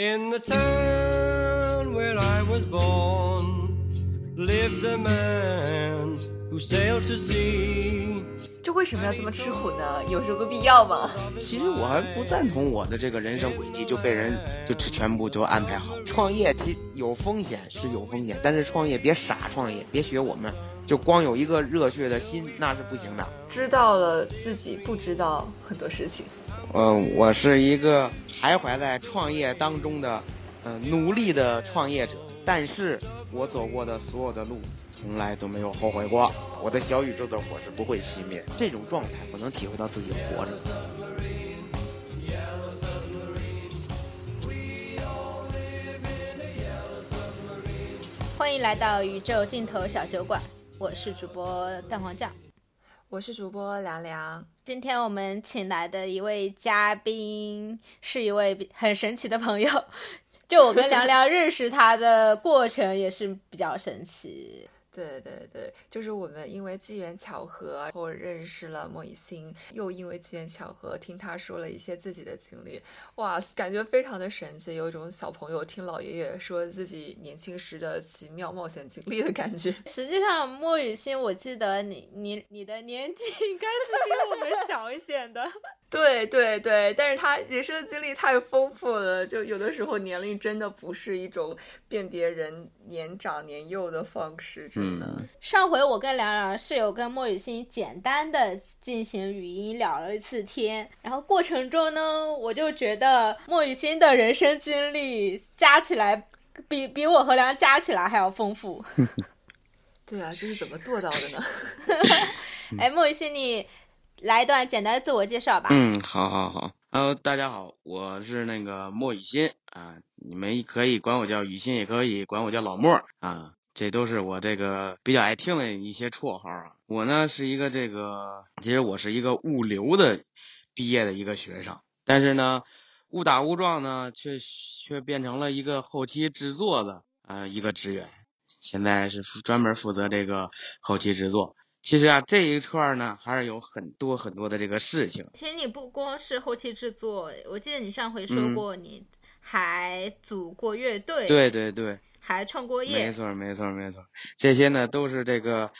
In the town where I was born lived a man who sailed to sea. 这为什么要这么吃苦呢？有什么必要吗？其实我还不赞同我的这个人生轨迹就被人就全部就安排好。创业其有风险是有风险，但是创业别傻创业，别学我们，就光有一个热血的心那是不行的。知道了自己不知道很多事情。嗯，我是一个徘徊在创业当中的，嗯，努力的创业者。但是我走过的所有的路，从来都没有后悔过。我的小宇宙的火是不会熄灭。这种状态，我能体会到自己活着。欢迎来到宇宙尽头小酒馆，我是主播蛋黄酱。我是主播凉凉，今天我们请来的一位嘉宾是一位很神奇的朋友，就我跟凉凉认识他的过程也是比较神奇。对对对，就是我们因为机缘巧合，然后认识了莫雨欣，又因为机缘巧合听他说了一些自己的经历，哇，感觉非常的神奇，有一种小朋友听老爷爷说自己年轻时的奇妙冒险经历的感觉。实际上，莫雨欣，我记得你你你的年纪应该是比我们小一些的。对对对，但是他人生的经历太丰富了，就有的时候年龄真的不是一种辨别人年长年幼的方式，真的。上回我跟凉凉室友跟莫雨欣简单的进行语音聊了一次天，然后过程中呢，我就觉得莫雨欣的人生经历加起来比比我和梁加起来还要丰富。对啊，这是怎么做到的呢？哎，莫雨欣你。来一段简单的自我介绍吧。嗯，好，好，好。Hello，大家好，我是那个莫雨欣啊，你们可以管我叫雨欣，也可以管我叫老莫啊，这都是我这个比较爱听的一些绰号啊。我呢是一个这个，其实我是一个物流的毕业的一个学生，但是呢，误打误撞呢，却却变成了一个后期制作的呃一个职员，现在是专门负责这个后期制作。其实啊，这一串呢还是有很多很多的这个事情。其实你不光是后期制作，我记得你上回说过，你还组过乐队，对对对，还创过业。没错没错没错，这些呢都是这个，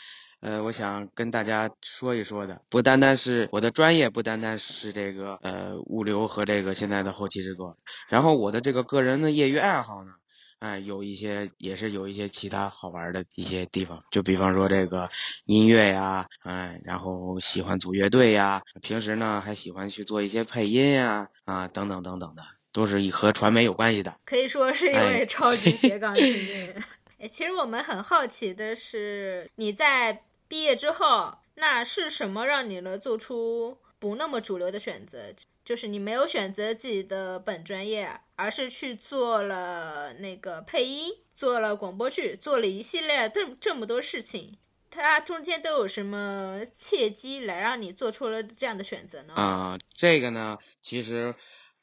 呃，我想跟大家说一说的。不单单是我的专业，不单单是这个呃物流和这个现在的后期制作，然后我的这个个人的业余爱好呢。哎，有一些也是有一些其他好玩的一些地方，就比方说这个音乐呀，哎，然后喜欢组乐队呀，平时呢还喜欢去做一些配音呀，啊，等等等等的，都是以和传媒有关系的，可以说是一位超级 斜杠青年。哎，其实我们很好奇的是，你在毕业之后，那是什么让你能做出不那么主流的选择？就是你没有选择自己的本专业，而是去做了那个配音，做了广播剧，做了一系列这这么多事情，它中间都有什么契机来让你做出了这样的选择呢？啊，这个呢，其实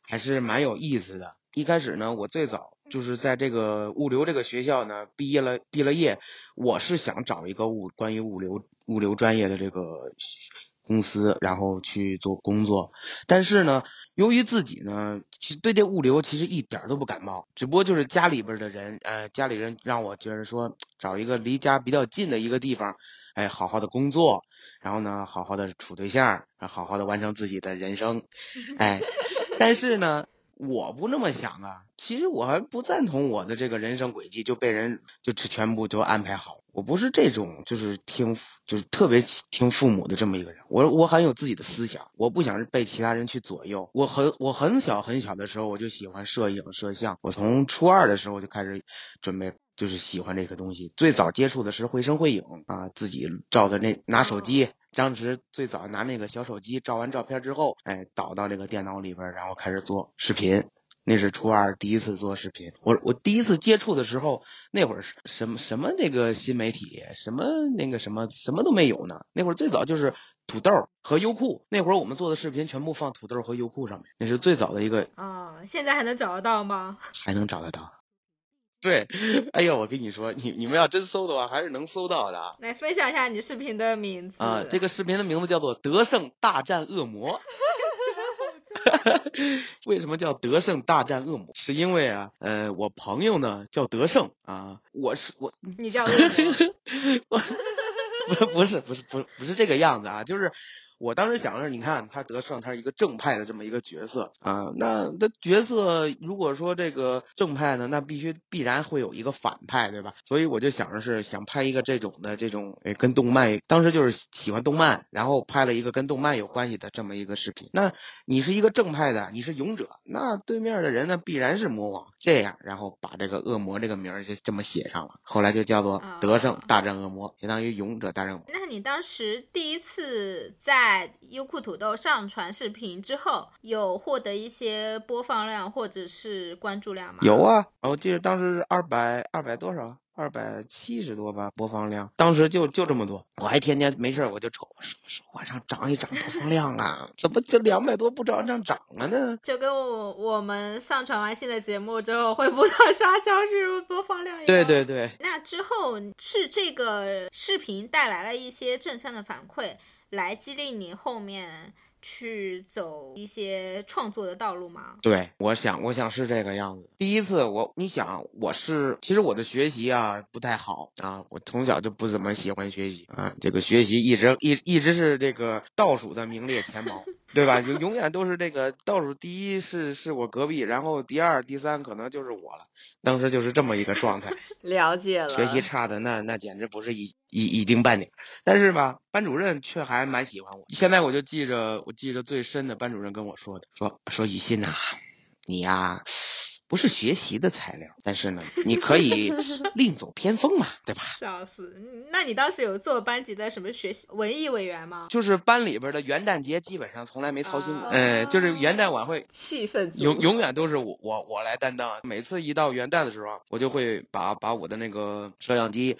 还是蛮有意思的。一开始呢，我最早就是在这个物流这个学校呢，毕业了，毕了业，我是想找一个物关于物流物流专业的这个。公司，然后去做工作，但是呢，由于自己呢，其实对这物流其实一点都不感冒，只不过就是家里边的人，呃，家里人让我觉得说找一个离家比较近的一个地方，哎，好好的工作，然后呢，好好的处对象，好好的完成自己的人生，哎，但是呢。我不那么想啊，其实我还不赞同我的这个人生轨迹就被人就全部都安排好。我不是这种就是听就是特别听父母的这么一个人。我我很有自己的思想，我不想被其他人去左右。我很我很小很小的时候我就喜欢摄影摄像，我从初二的时候就开始准备就是喜欢这个东西。最早接触的是绘声绘影啊，自己照的那拿手机。当时最早拿那个小手机照完照片之后，哎，导到这个电脑里边，然后开始做视频。那是初二第一次做视频。我我第一次接触的时候，那会儿什么什么那个新媒体，什么那个什么什么都没有呢。那会儿最早就是土豆和优酷。那会儿我们做的视频全部放土豆和优酷上面。那是最早的一个啊，现在还能找得到吗？还能找得到。对，哎呀，我跟你说，你你们要真搜的话，还是能搜到的。来分享一下你视频的名字啊，这个视频的名字叫做《德胜大战恶魔》。为什么叫德胜大战恶魔？是因为啊，呃，我朋友呢叫德胜啊，我是我，你叫恶魔 我不不是不是不不是这个样子啊，就是。我当时想的是，你看他德胜，他是一个正派的这么一个角色啊。那他角色如果说这个正派呢，那必须必然会有一个反派，对吧？所以我就想着是想拍一个这种的这种，哎，跟动漫，当时就是喜欢动漫，然后拍了一个跟动漫有关系的这么一个视频。那你是一个正派的，你是勇者，那对面的人呢必然是魔王，这样，然后把这个恶魔这个名儿就这么写上了，后来就叫做德胜大战恶魔，相当于勇者大战魔。那你当时第一次在在优酷土豆上传视频之后，有获得一些播放量或者是关注量吗？有啊，我记得当时是二百二百多少。二百七十多吧，播放量，当时就就这么多，我还天天没事我就瞅，什么时候往上涨一涨播放量啊？怎么就两百多不涨上涨了呢？就跟我我们上传完新的节目之后会不断刷小时播放量一样。对对对。那之后是这个视频带来了一些正向的反馈，来激励你后面。去走一些创作的道路吗？对，我想，我想是这个样子。第一次，我你想，我是其实我的学习啊不太好啊，我从小就不怎么喜欢学习啊，这个学习一直一一直是这个倒数的名列前茅。对吧？永永远都是这个倒数第一是是我隔壁，然后第二、第三可能就是我了。当时就是这么一个状态。了解了。学习差的那那简直不是一一一丁半点。但是吧，班主任却还蛮喜欢我。现在我就记着，我记着最深的班主任跟我说的，说说雨欣呐，你呀。不是学习的材料，但是呢，你可以 另走偏锋嘛，对吧？笑死！那你当时有做班级的什么学习文艺委员吗？就是班里边的元旦节基本上从来没操心过，嗯，就是元旦晚会气氛永永远都是我我我来担当。每次一到元旦的时候，我就会把把我的那个摄像机，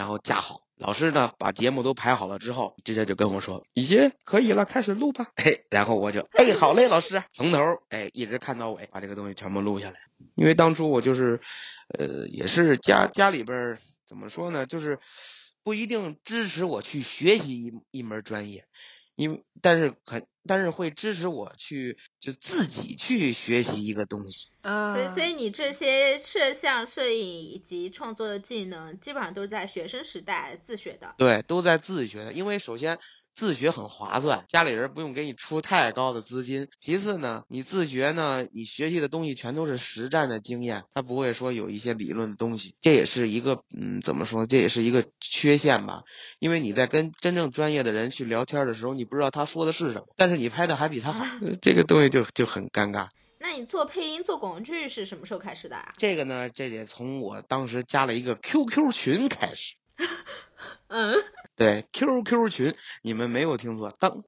然后架好。老师呢，把节目都排好了之后，直接就跟我说：“雨欣，可以了，开始录吧。”哎，然后我就哎，好嘞，老师，从头哎一直看到尾，把这个东西全部录下来。因为当初我就是，呃，也是家家里边怎么说呢，就是不一定支持我去学习一一门专业。因为，但是很，但是会支持我去，就自己去学习一个东西。啊，所以，所以你这些摄像、摄影以及创作的技能，基本上都是在学生时代自学的。对，都在自学的。因为首先。自学很划算，家里人不用给你出太高的资金。其次呢，你自学呢，你学习的东西全都是实战的经验，他不会说有一些理论的东西。这也是一个，嗯，怎么说？这也是一个缺陷吧。因为你在跟真正专业的人去聊天的时候，你不知道他说的是什么，但是你拍的还比他好，这个东西就就很尴尬。那你做配音、做广剧是什么时候开始的啊？这个呢，这得从我当时加了一个 QQ 群开始。嗯。对 QQ 群，你们没有听错，当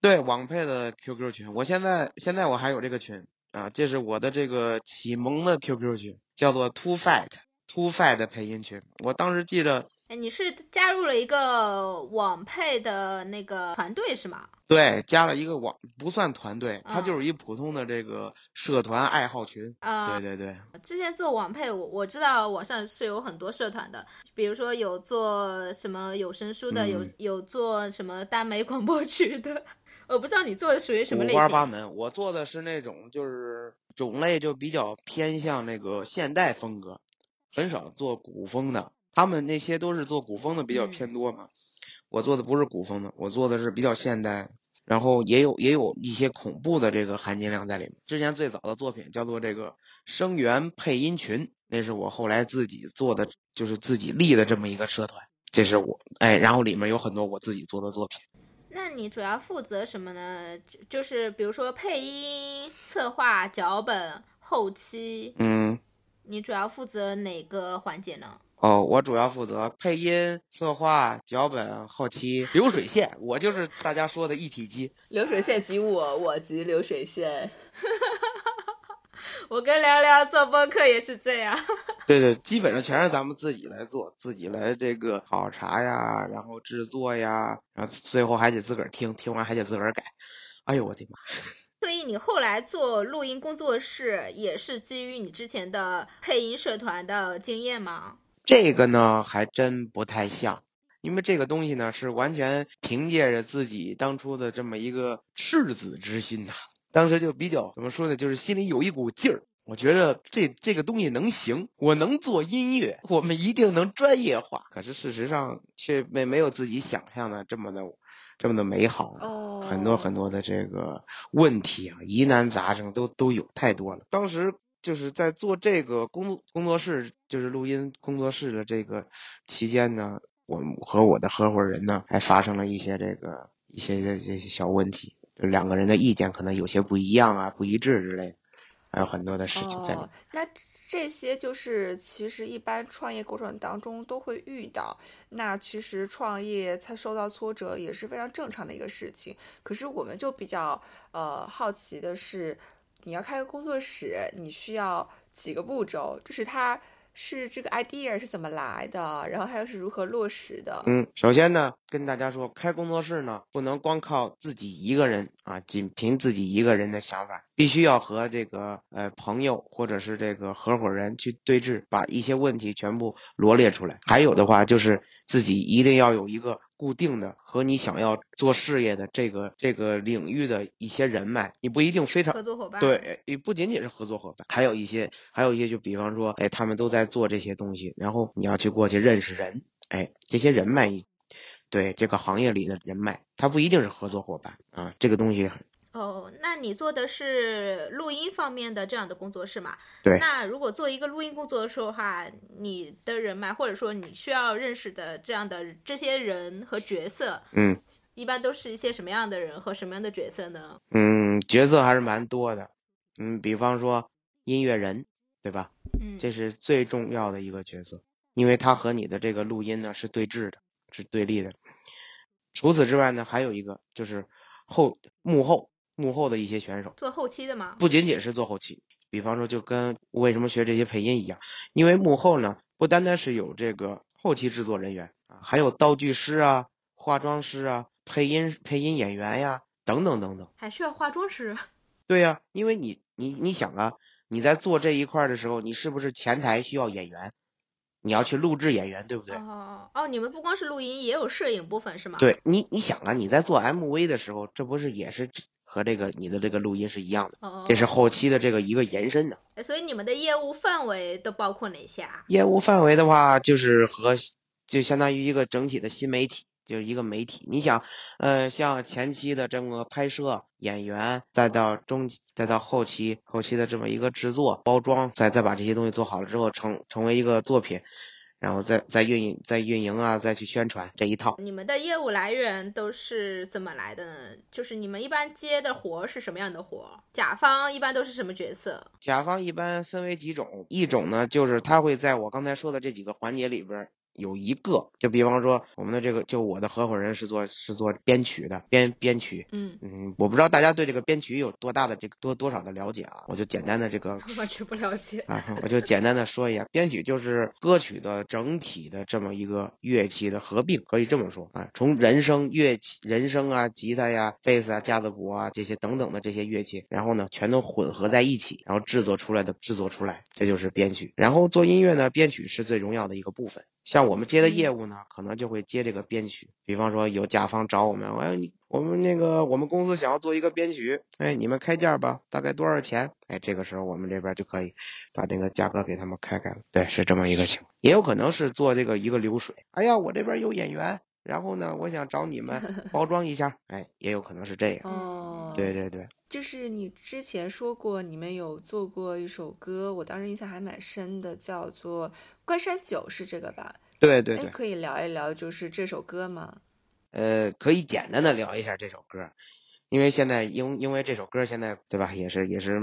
对网配的 QQ 群，我现在现在我还有这个群啊，这是我的这个启蒙的 QQ 群，叫做 two fat two fat 的配音群，我当时记着。哎，你是加入了一个网配的那个团队是吗？对，加了一个网，不算团队，它就是一普通的这个社团爱好群。啊，对对对。之前做网配，我我知道网上是有很多社团的，比如说有做什么有声书的，有有做什么耽美广播剧的。我不知道你做的属于什么类型。五花八门，我做的是那种就是种类就比较偏向那个现代风格，很少做古风的。他们那些都是做古风的比较偏多嘛，我做的不是古风的，我做的是比较现代，然后也有也有一些恐怖的这个含金量在里面。之前最早的作品叫做这个声源配音群，那是我后来自己做的，就是自己立的这么一个社团，这是我哎，然后里面有很多我自己做的作品。那你主要负责什么呢？就就是比如说配音、策划、脚本、后期，嗯，你主要负责哪个环节呢？哦，我主要负责配音、策划、脚本、后期、流水线，我就是大家说的一体机。流水线即我，我即流水线。我跟聊聊做播客也是这样。对对，基本上全是咱们自己来做，自己来这个考察呀，然后制作呀，然后最后还得自个儿听，听完还得自个儿改。哎呦我的妈！所以你后来做录音工作室，也是基于你之前的配音社团的经验吗？这个呢还真不太像，因为这个东西呢是完全凭借着自己当初的这么一个赤子之心呐，当时就比较怎么说呢，就是心里有一股劲儿。我觉得这这个东西能行，我能做音乐，我们一定能专业化。可是事实上却没没有自己想象的这么的这么的美好。哦，很多很多的这个问题啊，疑难杂症都都有太多了。当时就是在做这个工工作室，就是录音工作室的这个期间呢，我和我的合伙人呢，还发生了一些这个一些这这些小问题，就两个人的意见可能有些不一样啊，不一致之类的。还有很多的事情在里面。哦，那这些就是其实一般创业过程当中都会遇到。那其实创业它受到挫折也是非常正常的一个事情。可是我们就比较呃好奇的是，你要开个工作室，你需要几个步骤？就是它。是这个 idea 是怎么来的？然后它又是如何落实的？嗯，首先呢，跟大家说，开工作室呢，不能光靠自己一个人啊，仅凭自己一个人的想法，必须要和这个呃朋友或者是这个合伙人去对峙，把一些问题全部罗列出来。还有的话就是。自己一定要有一个固定的和你想要做事业的这个这个领域的一些人脉，你不一定非常合作伙伴对，也不仅仅是合作伙伴，还有一些还有一些就比方说，哎，他们都在做这些东西，然后你要去过去认识人，哎，这些人脉，对这个行业里的人脉，他不一定是合作伙伴啊，这个东西。哦，那你做的是录音方面的这样的工作室嘛？对。那如果做一个录音工作的时候的话，你的人脉或者说你需要认识的这样的这些人和角色，嗯，一般都是一些什么样的人和什么样的角色呢？嗯，角色还是蛮多的。嗯，比方说音乐人，对吧？嗯，这是最重要的一个角色，因为他和你的这个录音呢是对峙的，是对立的。除此之外呢，还有一个就是后幕后。幕后的一些选手做后期的吗？不仅仅是做后期，比方说就跟为什么学这些配音一样，因为幕后呢不单单是有这个后期制作人员啊，还有道具师啊、化妆师啊、配音配音演员呀等等等等，还需要化妆师？对呀，因为你你你想啊，你在做这一块的时候，你是不是前台需要演员？你要去录制演员，对不对？哦哦，你们不光是录音，也有摄影部分是吗？对你你想啊，你在做 MV 的时候，这不是也是？和这个你的这个录音是一样的，这是后期的这个一个延伸的。所以你们的业务范围都包括哪些啊？业务范围的话，就是和就相当于一个整体的新媒体，就是一个媒体。你想，呃，像前期的这么拍摄、演员，再到中，再到后期，后期的这么一个制作、包装，再再把这些东西做好了之后，成成为一个作品。然后再再运营、再运营啊，再去宣传这一套。你们的业务来源都是怎么来的呢？就是你们一般接的活是什么样的活？甲方一般都是什么角色？甲方一般分为几种，一种呢就是他会在我刚才说的这几个环节里边。有一个，就比方说我们的这个，就我的合伙人是做是做编曲的，编编曲。嗯嗯，我不知道大家对这个编曲有多大的这个多多少的了解啊？我就简单的这个 完全不了解啊，我就简单的说一下，编曲就是歌曲的整体的这么一个乐器的合并，可以这么说啊，从人声乐器、人声啊、吉他呀、贝斯啊、架子鼓啊这些等等的这些乐器，然后呢全都混合在一起，然后制作出来的制作出来，这就是编曲。然后做音乐呢，编曲是最重要的一个部分。像我们接的业务呢，可能就会接这个编曲。比方说有甲方找我们，哎，我们那个我们公司想要做一个编曲，哎，你们开价吧，大概多少钱？哎，这个时候我们这边就可以把这个价格给他们开开了。对，是这么一个情况。也有可能是做这个一个流水。哎呀，我这边有演员。然后呢，我想找你们 包装一下，哎，也有可能是这样。哦，对对对，就是你之前说过，你们有做过一首歌，我当时印象还蛮深的，叫做《关山酒》，是这个吧？对对对，可以聊一聊，就是这首歌吗？呃，可以简单的聊一下这首歌，因为现在因因为这首歌现在对吧，也是也是。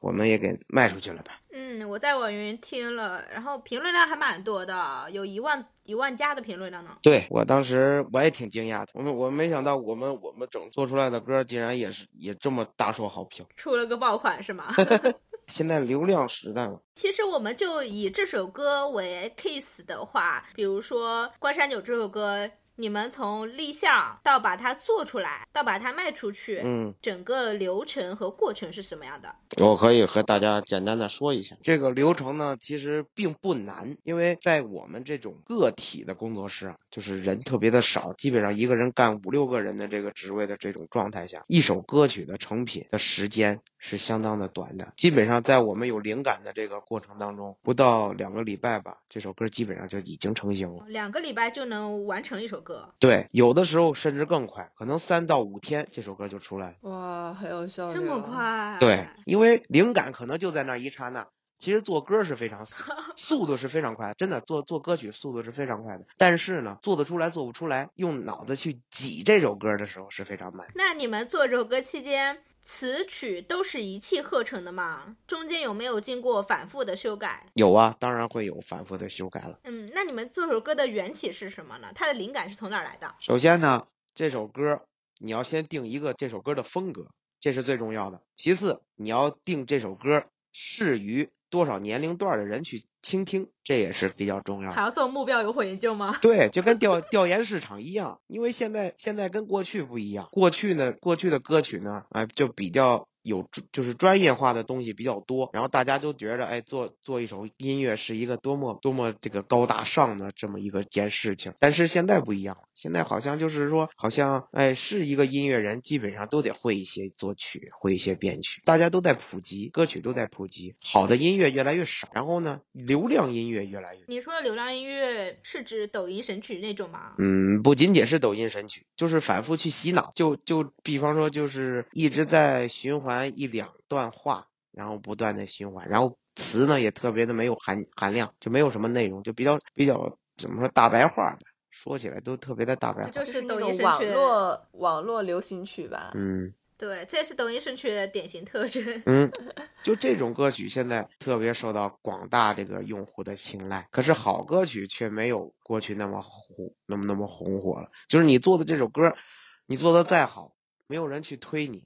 我们也给卖出去了吧？嗯，我在网易云听了，然后评论量还蛮多的，有一万一万加的评论量呢。对我当时我也挺惊讶的，我们我没想到我们我们整做出来的歌竟然也是也这么大受好评，出了个爆款是吗？现在流量时代嘛。其实我们就以这首歌为 case 的话，比如说《关山酒》这首歌。你们从立项到把它做出来，到把它卖出去，嗯，整个流程和过程是什么样的？我可以和大家简单的说一下，这个流程呢，其实并不难，因为在我们这种个体的工作室啊，就是人特别的少，基本上一个人干五六个人的这个职位的这种状态下，一首歌曲的成品的时间是相当的短的，基本上在我们有灵感的这个过程当中，不到两个礼拜吧，这首歌基本上就已经成型了。两个礼拜就能完成一首歌，对，有的时候甚至更快，可能三到五天这首歌就出来了。哇，很有效率，这么。快？对，因为灵感可能就在那一刹那。其实做歌是非常速，速度是非常快，真的做做歌曲速度是非常快的。但是呢，做得出来做不出来，用脑子去挤这首歌的时候是非常慢。那你们做这首歌期间，词曲都是一气呵成的吗？中间有没有经过反复的修改？有啊，当然会有反复的修改了。嗯，那你们做首歌的缘起是什么呢？它的灵感是从哪儿来的？首先呢，这首歌你要先定一个这首歌的风格，这是最重要的。其次，你要定这首歌适于多少年龄段的人去倾听，这也是比较重要的。还要做目标有火研究吗？对，就跟调调研市场一样，因为现在现在跟过去不一样，过去呢，过去的歌曲呢，啊、就比较有专就是专业化的东西比较多，然后大家都觉着，哎，做做一首音乐是一个多么多么这个高大上的这么一个件事情，但是现在不一样了，现在好像就是说，好像哎，是一个音乐人，基本上都得会一些作曲，会一些编曲，大家都在普及，歌曲都在普及，好的音乐越来越少，然后呢，流量音乐越来越。你说的流量音乐是指抖音神曲那种吗？嗯，不仅仅是抖音神曲，就是反复去洗脑。就就比方说，就是一直在循环一两段话，然后不断的循环，然后词呢也特别的没有含含量，就没有什么内容，就比较比较怎么说大白话的，说起来都特别的大白话。这就就是抖音神曲。网络网络流行曲吧。嗯对，这是抖音神曲的典型特征。嗯，就这种歌曲现在特别受到广大这个用户的青睐，可是好歌曲却没有过去那么红，那么那么红火了。就是你做的这首歌，你做的再好，没有人去推你，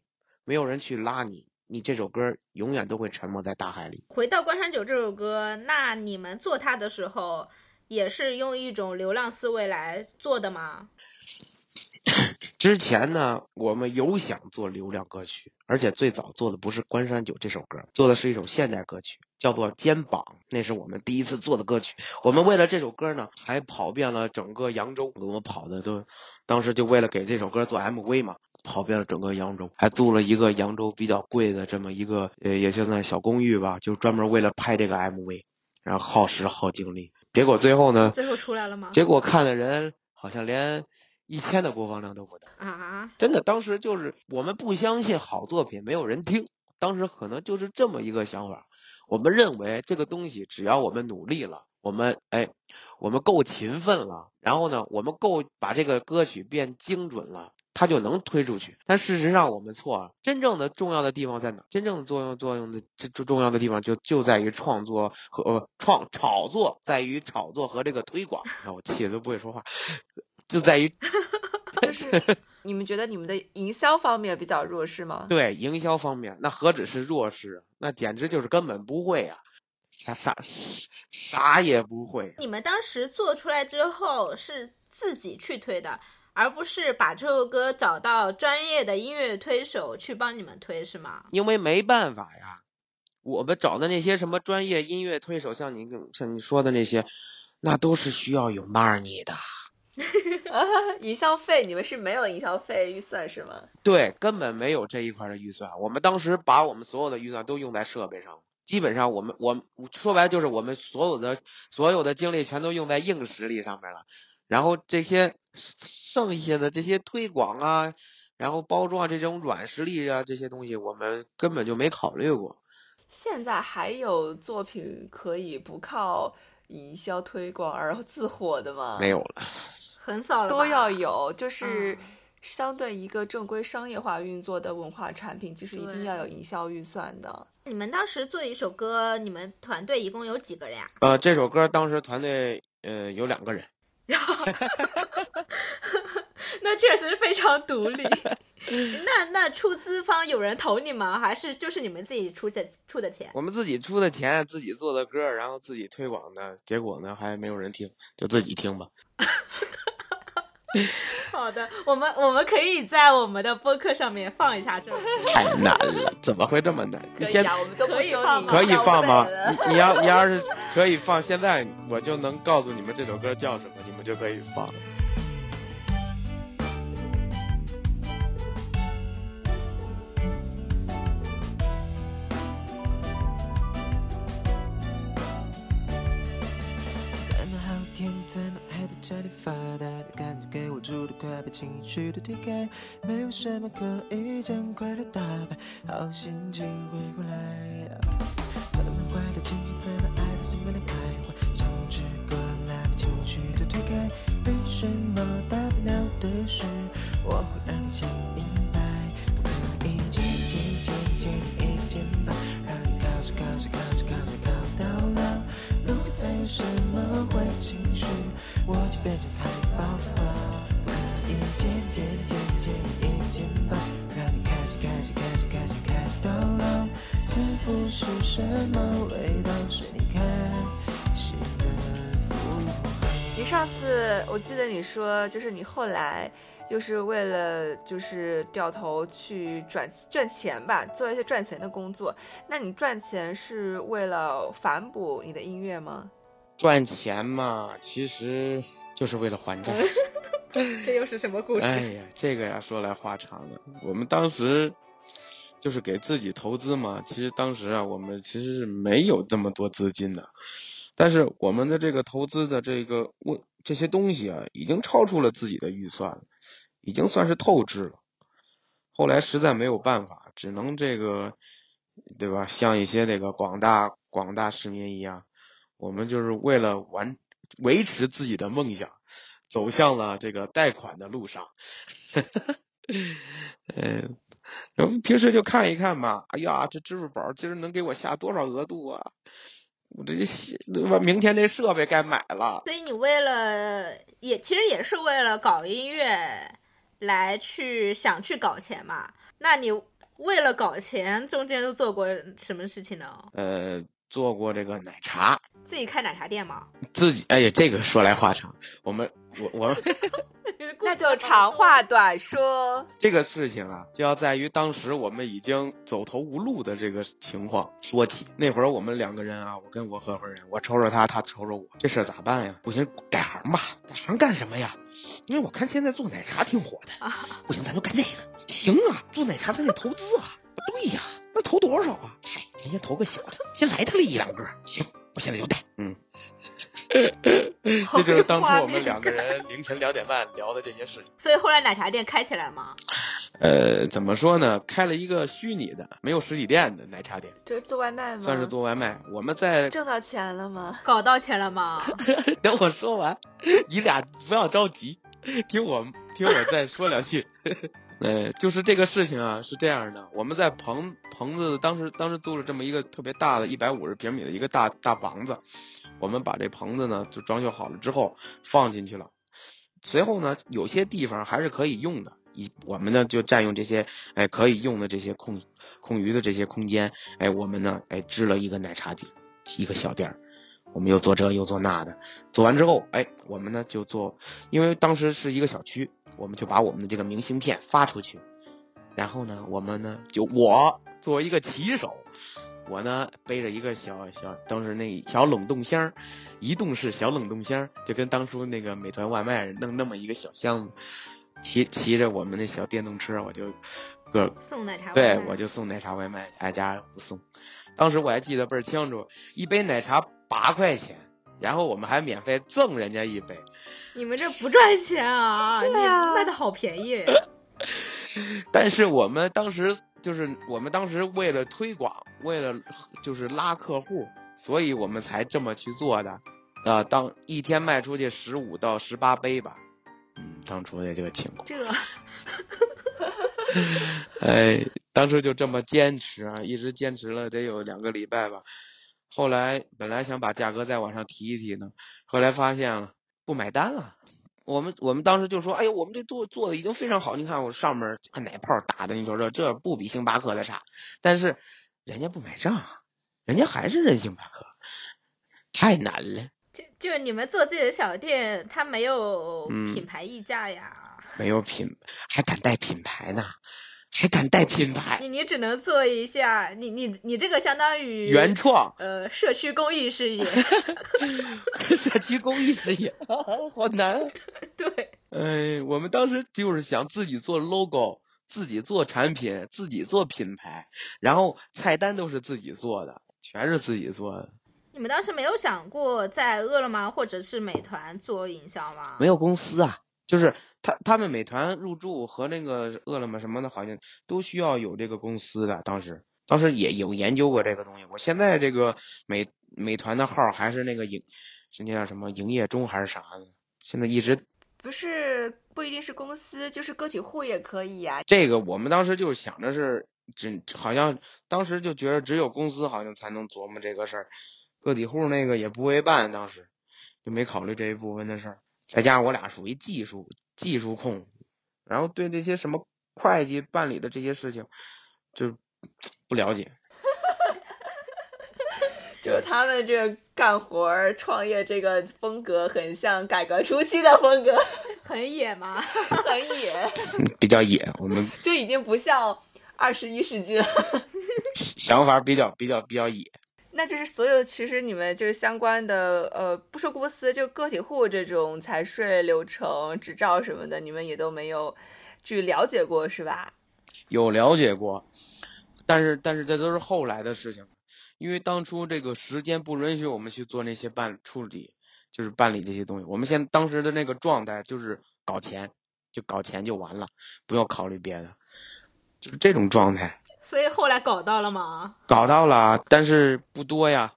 没有人去拉你，你这首歌永远都会沉没在大海里。回到《关山酒》这首歌，那你们做它的时候，也是用一种流量思维来做的吗？之前呢，我们有想做流量歌曲，而且最早做的不是《关山酒》这首歌，做的是一首现代歌曲，叫做《肩膀》，那是我们第一次做的歌曲。我们为了这首歌呢，还跑遍了整个扬州，我们跑的都，当时就为了给这首歌做 MV 嘛，跑遍了整个扬州，还租了一个扬州比较贵的这么一个呃，也就那小公寓吧，就专门为了拍这个 MV，然后耗时耗精力，结果最后呢，最后出来了吗？结果看的人好像连一千的播放量都不到。啊，真的，当时就是我们不相信好作品没有人听，当时可能就是这么一个想法。我们认为这个东西只要我们努力了，我们哎，我们够勤奋了，然后呢，我们够把这个歌曲变精准了。它就能推出去，但事实上我们错了。真正的重要的地方在哪？真正作用作用的这这重要的地方就就在于创作和呃创炒作，在于炒作和这个推广。我气的都不会说话，就在于 就是你们觉得你们的营销方面比较弱势吗？对营销方面，那何止是弱势，那简直就是根本不会啊，啥啥啥也不会。你们当时做出来之后是自己去推的，而不是把这首歌找到专业的音乐推手去帮你们推，是吗？因为没办法呀，我们找的那些什么专业音乐推手，像你像你说的那些，那都是需要有 money 的。啊，营销费你们是没有营销费预算是吗？对，根本没有这一块的预算。我们当时把我们所有的预算都用在设备上，基本上我们我们说白了就是我们所有的所有的精力全都用在硬实力上面了。然后这些剩下的这些推广啊，然后包装啊这种软实力啊这些东西，我们根本就没考虑过。现在还有作品可以不靠营销推广而自火的吗？没有了。很少了，都要有，就是嗯相对一个正规商业化运作的文化产品，就是一定要有营销预算的。你们当时做一首歌，你们团队一共有几个人呀？呃，这首歌当时团队呃有两个人，那确实非常独立。那那出资方有人投你吗？还是就是你们自己出的出的钱？我们自己出的钱，自己做的歌，然后自己推广的，结果呢还没有人听，就自己听吧。好的，我们我们可以在我们的播客上面放一下这首歌。太难了，怎么会这么难？你先可以啊，我们就不可以放吗可以放吗？你你要你要是可以放，现在我就能告诉你们这首歌叫什么，你们就可以放。再都推开，没有什么可以将快乐打败，好心情会回来。再么坏的情绪，再么爱的心不能徘徊，想吃过来把情绪都推开，没什么大不了的事，是什么味道？是你开心的符号。你上次我记得你说，就是你后来又是为了就是掉头去赚赚钱吧，做一些赚钱的工作。那你赚钱是为了反哺你的音乐吗？赚钱嘛，其实就是为了还债。这又是什么故事？哎呀，这个呀说来话长了。我们当时就是给自己投资嘛，其实当时啊，我们其实是没有这么多资金的，但是我们的这个投资的这个我这些东西啊，已经超出了自己的预算了，已经算是透支了。后来实在没有办法，只能这个，对吧？像一些这个广大广大市民一样，我们就是为了完维持自己的梦想，走向了这个贷款的路上。嗯，然后平时就看一看嘛，哎呀，这支付宝今儿能给我下多少额度啊？我这些对吧？明天这设备该买了。所以你为了也其实也是为了搞音乐来去想去搞钱嘛？那你为了搞钱，中间都做过什么事情呢？呃，做过这个奶茶，自己开奶茶店吗？自己哎呀，这个说来话长。我们我我那就 长话短说。这个事情啊，就要在于当时我们已经走投无路的这个情况说起。那会儿我们两个人啊，我跟我合伙人，我瞅瞅他，他瞅瞅我，这事儿咋办呀？不行，改行吧。改行干什么呀？因为我看现在做奶茶挺火的。不行，咱就干这个。行啊，做奶茶咱得投资啊。对呀，那投多少啊？嗨，咱先投个小的，先来他了一两个。行，我现在就带。嗯。这就是当初我们两个人凌晨两点半聊的这些事情。所以后来奶茶店开起来吗？呃，怎么说呢？开了一个虚拟的、没有实体店的奶茶店，这是做外卖吗？算是做外卖。我们在挣到钱了吗？搞到钱了吗？等我说完，你俩不要着急，听我听我再说两句。呃，就是这个事情啊，是这样的，我们在棚棚子当时当时租了这么一个特别大的一百五十平米的一个大大房子，我们把这棚子呢就装修好了之后放进去了，随后呢有些地方还是可以用的，一我们呢就占用这些哎可以用的这些空空余的这些空间，哎我们呢哎支了一个奶茶店，一个小店儿。我们又做这又做那的，做完之后，哎，我们呢就做，因为当时是一个小区，我们就把我们的这个明信片发出去，然后呢，我们呢就我作为一个骑手，我呢背着一个小小当时那小冷冻箱，移动式小冷冻箱，就跟当初那个美团外卖弄那么一个小箱子，骑骑着我们那小电动车，我就个送奶茶外对我就送奶茶外卖，挨家挨户送。当时我还记得倍儿清楚，一杯奶茶八块钱，然后我们还免费赠人家一杯。你们这不赚钱啊？对啊你卖的好便宜。但是我们当时就是我们当时为了推广，为了就是拉客户，所以我们才这么去做的。啊、当一天卖出去十五到十八杯吧，嗯，当初的这个情况。这 哎，当时就这么坚持啊，一直坚持了得有两个礼拜吧。后来本来想把价格再往上提一提呢，后来发现了不买单了。我们我们当时就说，哎呦，我们这做做的已经非常好，你看我上面看奶泡打的，你说这这不比星巴克的差。但是人家不买账啊，人家还是认星巴克，太难了。就是你们做自己的小店，它没有嗯品牌溢价呀。没有品，还敢带品牌呢，还敢带品牌，你你只能做一下，你你你这个相当于原创呃社区公益事业，社区公益事业，好难。啊 对，哎，我们当时就是想自己做 logo，自己做产品，自己做品牌，然后菜单都是自己做的，全是自己做的，你们当时没有想过在饿了么或者是美团做营销吗？没有公司啊，就是他他们美团入驻和那个饿了么什么的，好像都需要有这个公司的。当时当时也有研究过这个东西。我现在这个美美团的号还是那个营，是那叫什么营业中还是啥的，现在一直不是不一定是公司，就是个体户也可以呀、这个我们当时就想着是只好像当时就觉得只有公司好像才能琢磨这个事儿，个体户那个也不会办，当时就没考虑这一部分的事儿。再加上我俩属于技术技术控，然后对这些什么会计办理的这些事情就不了解。就是他们这个干活儿、创业这个风格很像改革初期的风格，很野吗？很野，比较野，我们就已经不像二十一世纪了。想法比较比较比较野。那就是所有其实你们就是相关的，呃，不说公司，就个体户这种财税流程、执照什么的，你们也都没有去了解过，是吧？有了解过，但是但是这都是后来的事情，因为当初这个时间不允许我们去做那些办处理，就是办理这些东西。我们现当时的那个状态就是搞钱，就搞钱就完了，不要考虑别的，就是这种状态。所以后来搞到了吗？搞到了，但是不多呀，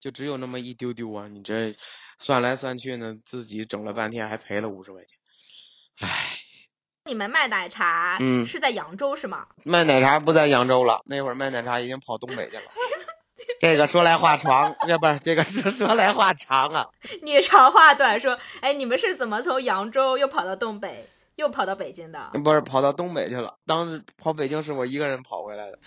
就只有那么一丢丢啊！你这算来算去呢，自己整了半天还赔了五十块钱，唉。你们卖奶茶，嗯是在扬州是吗？卖奶茶不在扬州了，那会儿卖奶茶已经跑东北去了。这个说来话长，要不是这个说说来话长啊。你长话短说，哎，你们是怎么从扬州又跑到东北，又跑到北京的？不是跑到东北去了，当时跑北京是我一个人跑回来的。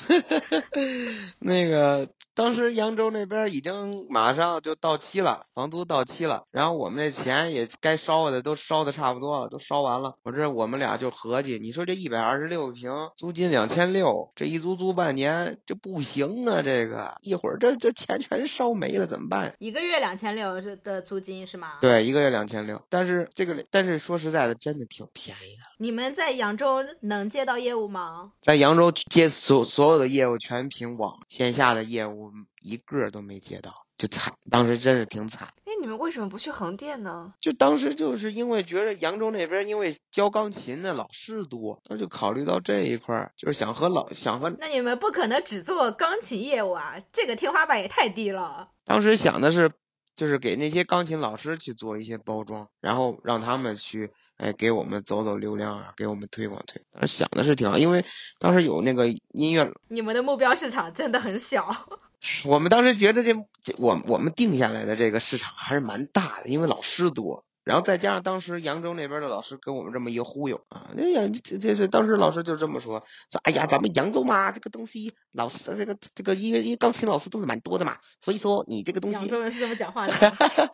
那个当时扬州那边已经马上就到期了，房租到期了，然后我们那钱也该烧的都烧的差不多了，都烧完了。我这我们俩就合计，你说这一百二十六平，租金两千六，这一租租半年，这不行啊！这个一会儿这这钱全烧没了，怎么办？一个月两千六是的租金是吗？。对，一个月两千六，但是这个但是说实在的，真的挺便你们在扬州能接到业务吗？在扬州接所所有的业务全凭网，线下的业务一个都没接到，就惨。当时真是挺惨。哎，你们为什么不去横店呢？就当时就是因为觉得扬州那边因为教钢琴的老师多，那就考虑到这一块儿，就是想和老想和那你们不可能只做钢琴业务啊，这个天花板也太低了。当时想的是，就是给那些钢琴老师去做一些包装，然后让他们去，哎，给我们走走流量啊，给我们推广推。当时想的是挺好，因为当时有那个音乐你们的目标市场真的很小。我们当时觉得这这我我们定下来的这个市场还是蛮大的，因为老师多，然后再加上当时扬州那边的老师跟我们这么一个忽悠啊，哎呀，这这是当时老师就这么说，说哎呀，咱们扬州嘛，这个东西老师这个这个音乐音乐钢琴老师都是蛮多的嘛，所以说你这个东西扬州人是这么讲话的。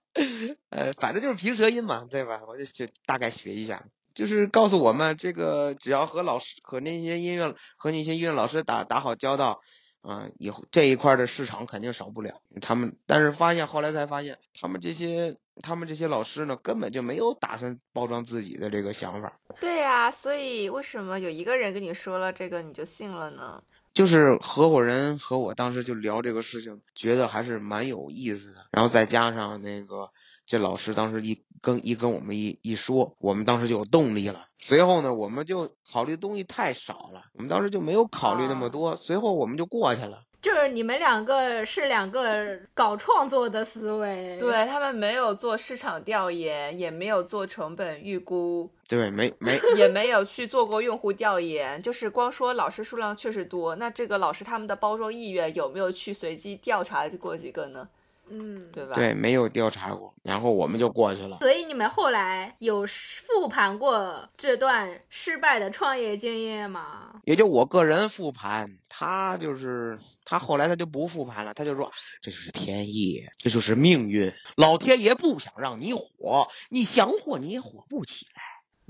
呃，反正就是平舌音嘛，对吧？我就学大概学一下，就是告诉我们这个只要和老师和那些音乐和那些音乐老师打打好交道，啊、以后这一块儿的市场肯定少不了。他们但是发现后来才发现，他们这些他们这些老师呢，根本就没有打算包装自己的这个想法。对呀、所以为什么有一个人跟你说了这个你就信了呢？就是合伙人和我当时就聊这个事情，觉得还是蛮有意思的。然后再加上那个这老师当时一跟一跟我们一一说，我们当时就有动力了。随后呢，我们就考虑的东西太少了，我们当时就没有考虑那么多。随后我们就过去了。就是你们两个是两个搞创作的思维，对他们没有做市场调研，也没有做成本预估，对，没没也没有去做过用户调研，就是光说老师数量确实多，那这个老师他们的包装意愿有没有去随机调查过几个呢？嗯，对吧？对，没有调查过，然后我们就过去了。所以你们后来有复盘过这段失败的创业经验吗？也就我个人复盘，他就是他后来他就不复盘了，他就说这就是天意，这就是命运，老天爷不想让你火，你想火你也火不起来。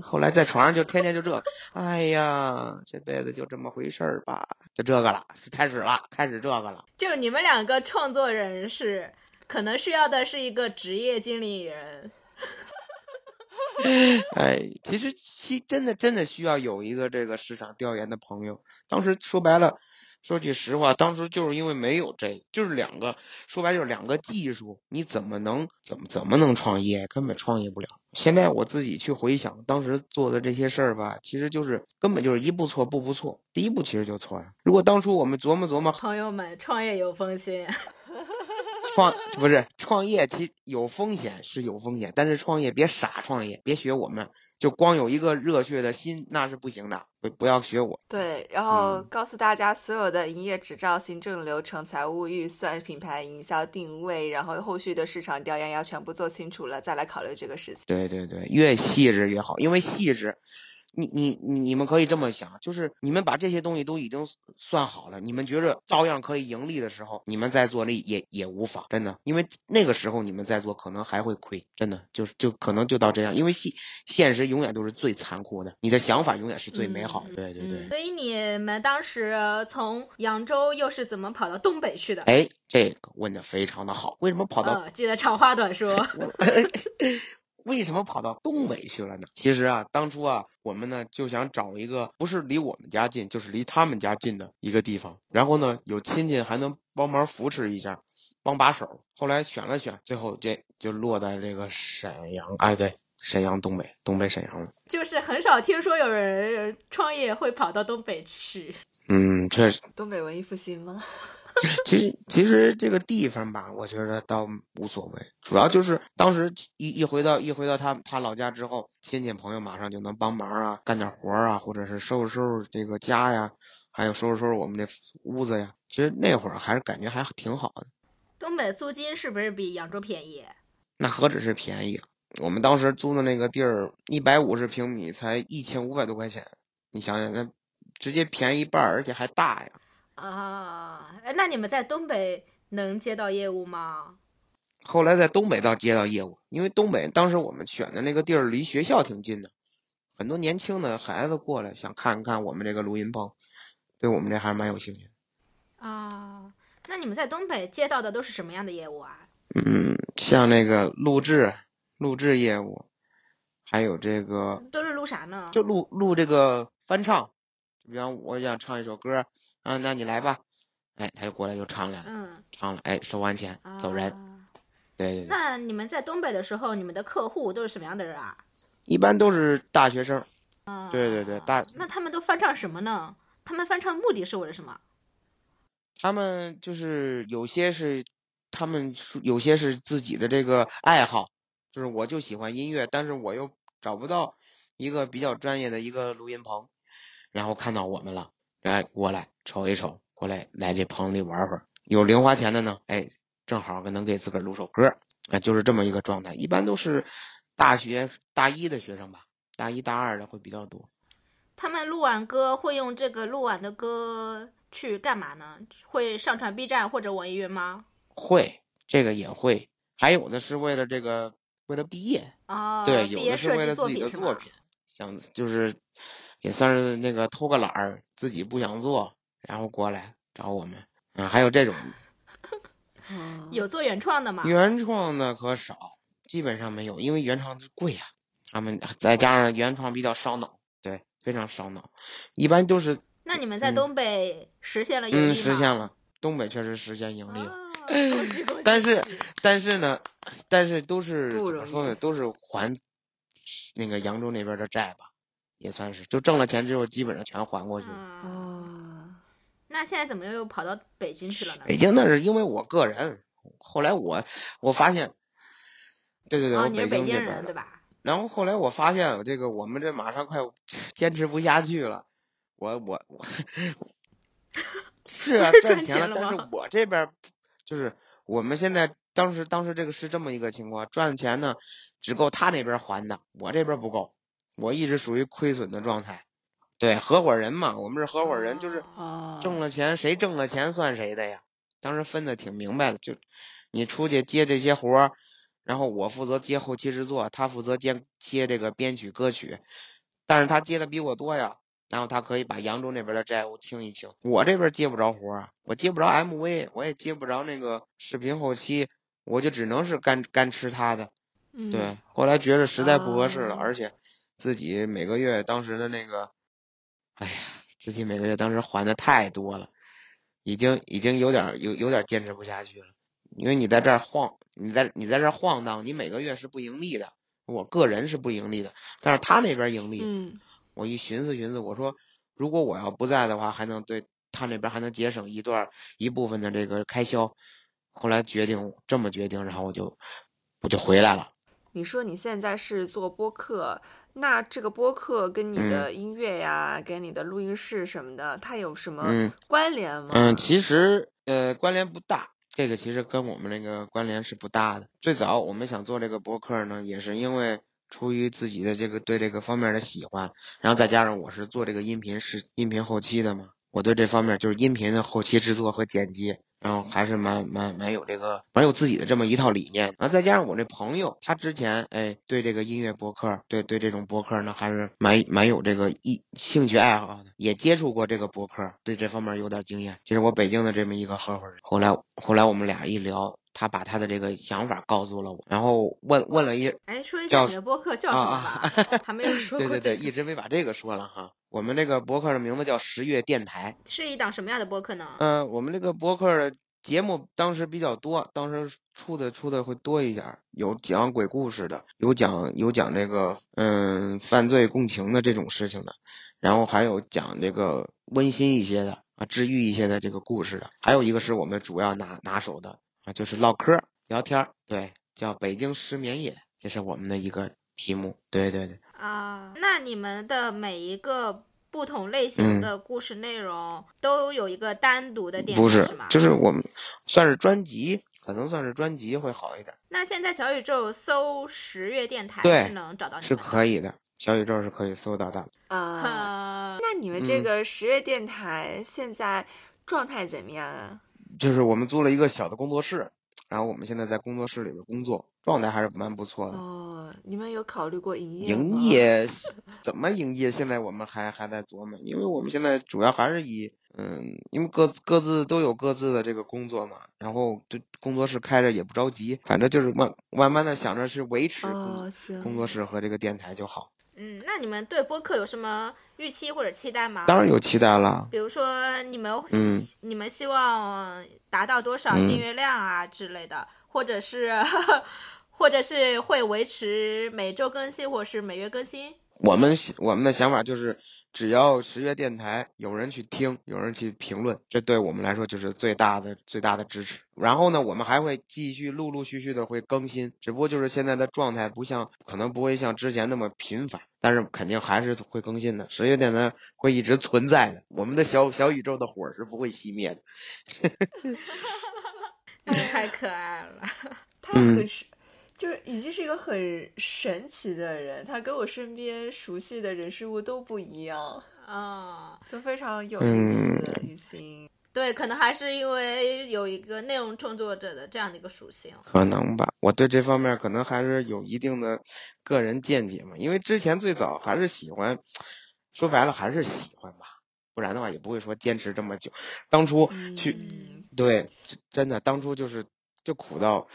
后来在床上就天天就这，哎呀，这辈子就这么回事儿吧，就这个了，开始了，开始这个了。就是你们两个创作人是可能需要的是一个职业经理人。哎，其实其真的真的需要有一个这个市场调研的朋友。当时说白了，说句实话，当时就是因为没有这，就是两个说白就是两个技术，你怎么能怎么怎么能创业？根本创业不了。现在我自己去回想当时做的这些事儿吧，其实就是根本就是一步错步步错，第一步其实就错了。如果当初我们琢磨琢磨朋友们，创业有风险。创不是创业，其有风险是有风险，但是创业别傻创业，别学我们，就光有一个热血的心那是不行的，不不要学我。对，然后嗯告诉大家所有的营业执照、行政流程、财务预算、品牌营销定位，然后后续的市场调研要全部做清楚了，再来考虑这个事情。对对对，越细致越好，因为细致，你你你们可以这么想，就是你们把这些东西都已经算好了，你们觉着照样可以盈利的时候，你们再做那也也无妨，真的，因为那个时候你们再做可能还会亏，真的就是就可能就到这样，因为现现实永远都是最残酷的，你的想法永远是最美好的，嗯对对对。嗯所以你们当时从扬州又是怎么跑到东北去的？哎，这个问的非常的好，为什么跑到呃，记得长话短说。为什么跑到东北去了呢？其实啊，当初啊，我们呢就想找一个不是离我们家近，就是离他们家近的一个地方，然后呢有亲戚还能帮忙扶持一下，帮把手。后来选了选，最后这就落在这个沈阳，哎，对，沈阳东北，东北沈阳了。就是很少听说有人创业会跑到东北去。嗯，确实，东北文艺复兴吗？其实其实这个地方吧，我觉得倒无所谓，主要就是当时一一回到一回到他他老家之后，亲戚朋友马上就能帮忙啊，干点活儿啊，或者是收拾收拾这个家呀，还有收拾收拾我们这屋子呀。其实那会儿还是感觉还挺好的，东北租金是不是比扬州便宜？那何止是便宜啊！我们当时租的那个地儿，一百五十平米才一千五百多块钱，你想想，那直接便宜一半儿，而且还大呀。啊，哎那你们在东北能接到业务吗？后来在东北倒接到业务，因为东北当时我们选的那个地儿离学校挺近的，很多年轻的孩子过来想看看我们这个录音棚，对我们这还是蛮有兴趣的。啊，那你们在东北接到的都是什么样的业务啊？嗯，像那个录制、录制业务，还有这个都是录啥呢？就录录这个翻唱，就比方我想唱一首歌，啊，那你来吧，哎，他就过来就唱来了，嗯，唱了，哎，收完钱走人。啊对对对，那你们在东北的时候，你们的客户都是什么样的人啊？一般都是大学生。啊，对对对大那他们都翻唱什么呢？他们翻唱目的是为了什么？他们就是有些是，他们有些是自己的这个爱好，就是我就喜欢音乐，但是我又找不到一个比较专业的一个录音棚，然后看到我们了，哎，过来瞅一瞅，过来来这棚里玩会儿，有零花钱的呢，哎，正好能给自个儿录首歌，哎，就是这么一个状态，一般都是大学大一的学生吧，大一大二的会比较多。他们录完歌会用这个录完的歌去干嘛呢？会上传 B 站或者网易云吗？会，这个也会，还有的是为了这个，为了毕业，啊，对，有的是为了自己的作品，想就是也算是那个偷个懒儿，自己不想做，然后过来找我们。啊，还有这种嗯，有做原创的吗？原创的可少，基本上没有，因为原创贵呀、他们再加上原创比较烧脑，对，非常烧脑，一般都是那你们在嗯东北实现了盈利吗？嗯实现了，东北确实实现盈利了。啊 恭喜恭喜！但是但是呢，但是都是怎么说呢？都是还那个扬州那边的债吧，也算是，就挣了钱之后，基本上全还过去了。那现在怎么又跑到北京去了呢？北京那是因为我个人，后来我我发现，对对对，哦，我北京。人对吧？然后后来我发现，这个我们这马上快坚持不下去了，我我我，是啊赚钱了，赚钱了但是我这边就是我们现在当时当时这个是这么一个情况，赚的钱呢只够他那边还的，我这边不够，我一直属于亏损的状态。对，合伙人嘛，我们是合伙人，就是哦，挣了钱，谁挣了钱算谁的呀。当时分的挺明白的，就你出去接这些活儿，然后我负责接后期制作，他负责接接这个编曲歌曲，但是他接的比我多呀，然后他可以把扬州那边的债务清一清，我这边接不着活儿啊，我接不着 MV，我也接不着那个视频后期，我就只能是干干吃他的。嗯，对，后来觉得实在不合适了，哦而且自己每个月当时的那个，哎呀，自己每个月当时还的太多了，已经已经有点儿有有点儿坚持不下去了。因为你在这儿晃，你在你在这儿晃荡，你每个月是不盈利的，我个人是不盈利的，但是他那边盈利。嗯，我一寻思寻思，我说如果我要不在的话，还能对他那边还能节省一段一部分的这个开销。后来决定这么决定，然后我就我就回来了。你说你现在是做播客，那这个播客跟你的音乐呀，跟你的录音室什么的，它有什么嗯关联吗？嗯，其实呃关联不大，这个其实跟我们那个关联是不大的。最早我们想做这个播客呢，也是因为出于自己的这个对这个方面的喜欢，然后再加上我是做这个音频是音频后期的嘛，我对这方面就是音频的后期制作和剪辑，然后还是蛮蛮蛮有这个蛮有自己的这么一套理念。然后再加上我这朋友，他之前哎对这个音乐博客，对对这种博客呢还是蛮蛮有这个一兴趣爱好的，也接触过这个博客，对这方面有点经验。这是我北京的这么一个合伙人。后来后来我们俩一聊。他把他的这个想法告诉了我，然后问问了一哎，说一叫下你的播客叫什么啊吧？还没有说 对对对，一直没把这个说了哈。我们这个博客的名字叫十月电台。是一档什么样的播客呢？嗯、我们这个博客的节目当时比较多，当时出的出的会多一点儿，有讲鬼故事的，有讲有讲这个嗯犯罪共情的这种事情的，然后还有讲这个温馨一些的啊，治愈一些的这个故事的，还有一个是我们主要拿拿手的啊，就是唠嗑儿聊天儿，对，叫北京失眠夜，这是我们的一个题目，对对对。啊，那你们的每一个不同类型嗯的故事内容都有一个单独的电不是就是我们算是专辑，可能算是专辑会好一点，那现在小宇宙搜十月电台对是能找到你是。可以的。小宇宙是可以搜到的。啊，呃，那你们这嗯个十月电台现在状态怎么样啊？就是我们租了一个小的工作室，然后我们现在在工作室里边工作，状态还是蛮不错的。哦，你们有考虑过营业营？业怎么营业？现在我们还还在琢磨，因为我们现在主要还是以嗯，因为各各自都有各自的这个工作嘛，然后这工作室开着也不着急，反正就是慢慢慢的想着是维持工作室和这个电台就好。嗯，那你们对播客有什么预期或者期待吗？当然有期待了，比如说你们、嗯你们希望达到多少嗯订阅量啊之类的，或者是 或者是会维持每周更新，或是每月更新。我们我们的想法就是，只要十月电台有人去听，有人去评论，这对我们来说就是最大的最大的支持。然后呢，我们还会继续陆陆续续的会更新，只不过就是现在的状态不像，可能不会像之前那么频繁，但是肯定还是会更新的。十月电台会一直存在的，我们的小小宇宙的火是不会熄灭的。太可爱了。他嗯就是雨欣是一个很神奇的人，他跟我身边熟悉的人事物都不一样，啊，就非常有意嗯思。雨欣，对，可能还是因为有一个内容创作者的这样的一个属性。可能吧，我对这方面可能还是有一定的个人见解嘛，因为之前最早还是喜欢，说白了还是喜欢吧，不然的话也不会说坚持这么久。当初去、嗯对，真真的当初就是就苦到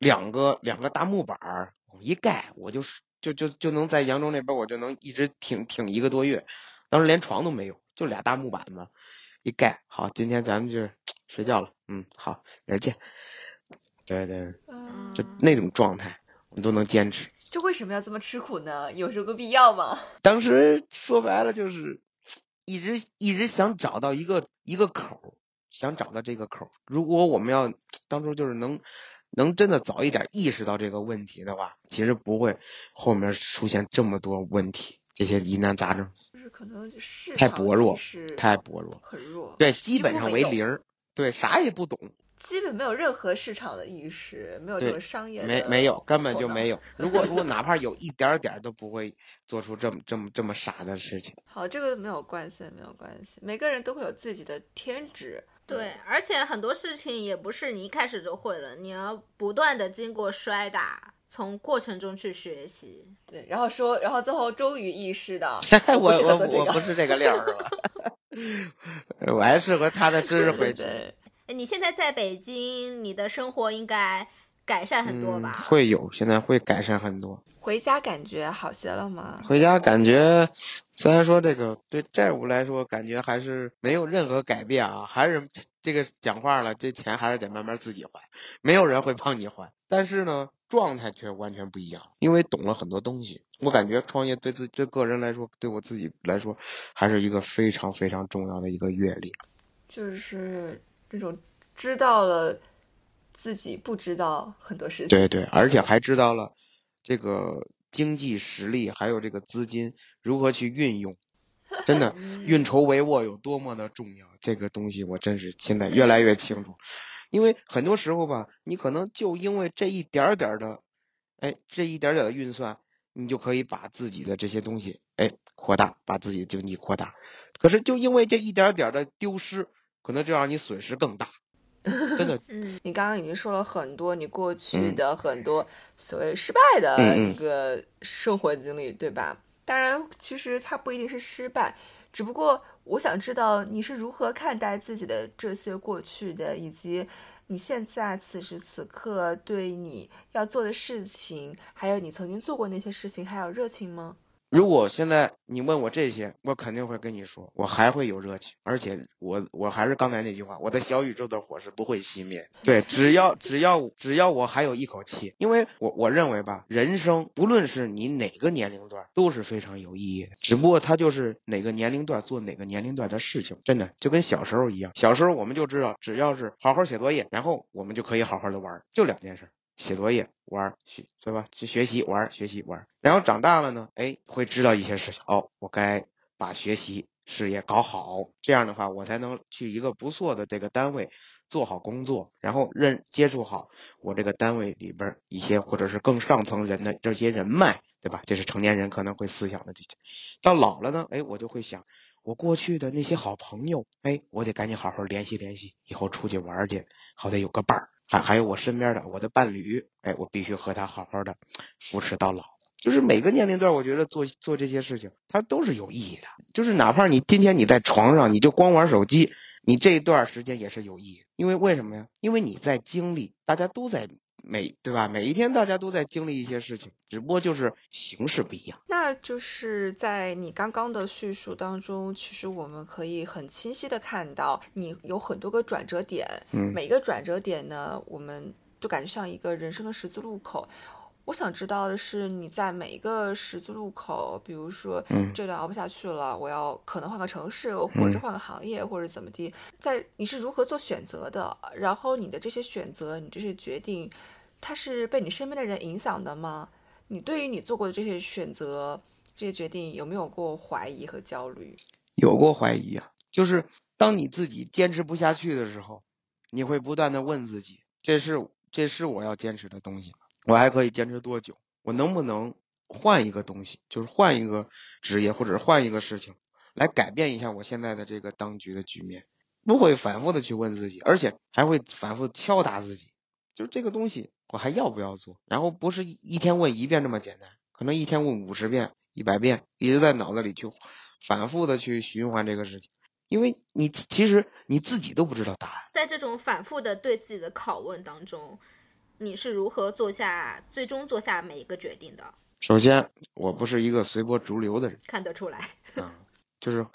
两个两个大木板儿，我一盖我就是就就就能在扬州那边我就能一直挺挺一个多月，当时连床都没有，就俩大木板子，一盖好，今天咱们就是睡觉了，嗯，好，明儿见。对对，嗯就那种状态，我们都能坚持。就为什么要这么吃苦呢？有这个必要吗？当时说白了就是一直一直想找到一个一个口，想找到这个口。如果我们要当初就是能能真的早一点意识到这个问题的话，其实不会后面出现这么多问题，这些疑难杂症就是可能太薄弱意识太薄弱，很弱，对，基本上为零，对，啥也不懂。基本没有任何市场的意识，没有这对种商业的没没有，根本就没有。如果如果哪怕有一点点儿都不会做出这么这么这么傻的事情。好，这个没有关系，没有关系，每个人都会有自己的天职。对，而且很多事情也不是你一开始就会了，你要不断的经过摔打，从过程中去学习。对，然后说，然后最后终于意识到 我我我不是这个料儿是吧？我还适合踏踏实实回 去。对，哎你现在在北京，你的生活应该改善很多嗯吧？，会有，现在会改善很多。回家感觉好些了吗？回家感觉，虽然说这个对债务来说，感觉还是没有任何改变啊，还是这个讲话了，这钱还是得慢慢自己还，没有人会帮你还。但是呢，状态却完全不一样，因为懂了很多东西。我感觉创业对自对个人来说，对我自己来说，还是一个非常非常重要的一个阅历。就是这种知道了自己不知道很多事情。对对，而且还知道了这个经济实力，还有这个资金如何去运用。真的，运筹帷幄有多么的重要，这个东西我真是现在越来越清楚。因为很多时候吧，你可能就因为这一点点的，哎，这一点点的运算，你就可以把自己的这些东西，哎，扩大，把自己的经济扩大。可是就因为这一点点的丢失，可能就让你损失更大。真的，嗯，你刚刚已经说了很多你过去嗯的很多所谓失败的一个生活经历，对吧？当然，其实它不一定是失败，只不过我想知道你是如何看待自己的这些过去的，以及你现在此时此刻对你要做的事情，还有你曾经做过那些事情，还有热情吗？如果现在你问我这些，我肯定会跟你说，我还会有热情，而且我我还是刚才那句话，我的小宇宙的火是不会熄灭。对，只要只要只要我还有一口气，因为我我认为吧，人生不论是你哪个年龄段都是非常有意义。的，只不过它就是哪个年龄段做哪个年龄段的事情，真的就跟小时候一样，小时候我们就知道，只要是好好写作业，然后我们就可以好好的玩儿，就两件事。写作业、玩儿学，对吧？去学习、玩、学习、玩。然后长大了呢，哎，会知道一些事情。哦，我该把学习事业搞好，这样的话，我才能去一个不错的这个单位做好工作，然后认接触好我这个单位里边一些或者是更上层人的这些人脉，对吧？这是成年人可能会思想的这些。到老了呢，哎，我就会想，我过去的那些好朋友，哎，我得赶紧好好联系联系，以后出去玩去，好歹有个伴儿。还还有我身边的我的伴侣，哎，我必须和他好好的扶持到老。就是每个年龄段，我觉得做做这些事情，它都是有意义的。就是哪怕你今天你在床上，你就光玩手机，你这一段时间也是有意义。因为为什么呀？因为你在经历，大家都在每对吧？每一天大家都在经历一些事情，只不过就是形式不一样。那就是在你刚刚的叙述当中，其实我们可以很清晰的看到，你有很多个转折点，嗯每个转折点呢，我们就感觉像一个人生的十字路口。我想知道的是，你在每一个十字路口，比如说，嗯这段熬不下去了，我要可能换个城市，或者换个行业，或者怎么地，在你是如何做选择的？然后你的这些选择，你这些决定，它是被你身边的人影响的吗？你对于你做过的这些选择、这些决定，有没有过怀疑和焦虑？有过怀疑啊，就是当你自己坚持不下去的时候，你会不断的问自己：这是这是我要坚持的东西吗？我还可以坚持多久？我能不能换一个东西，就是换一个职业或者换一个事情，来改变一下我现在的这个当局的局面？不会反复的去问自己，而且还会反复敲打自己，就是这个东西我还要不要做？然后不是一天问一遍这么简单，可能一天问五十遍、一百遍，一直在脑子里去反复的去循环这个事情，因为你其实你自己都不知道答案。在这种反复的对自己的拷问当中，你是如何做下最终做下每一个决定的？首先，我不是一个随波逐流的人看得出来，啊，就是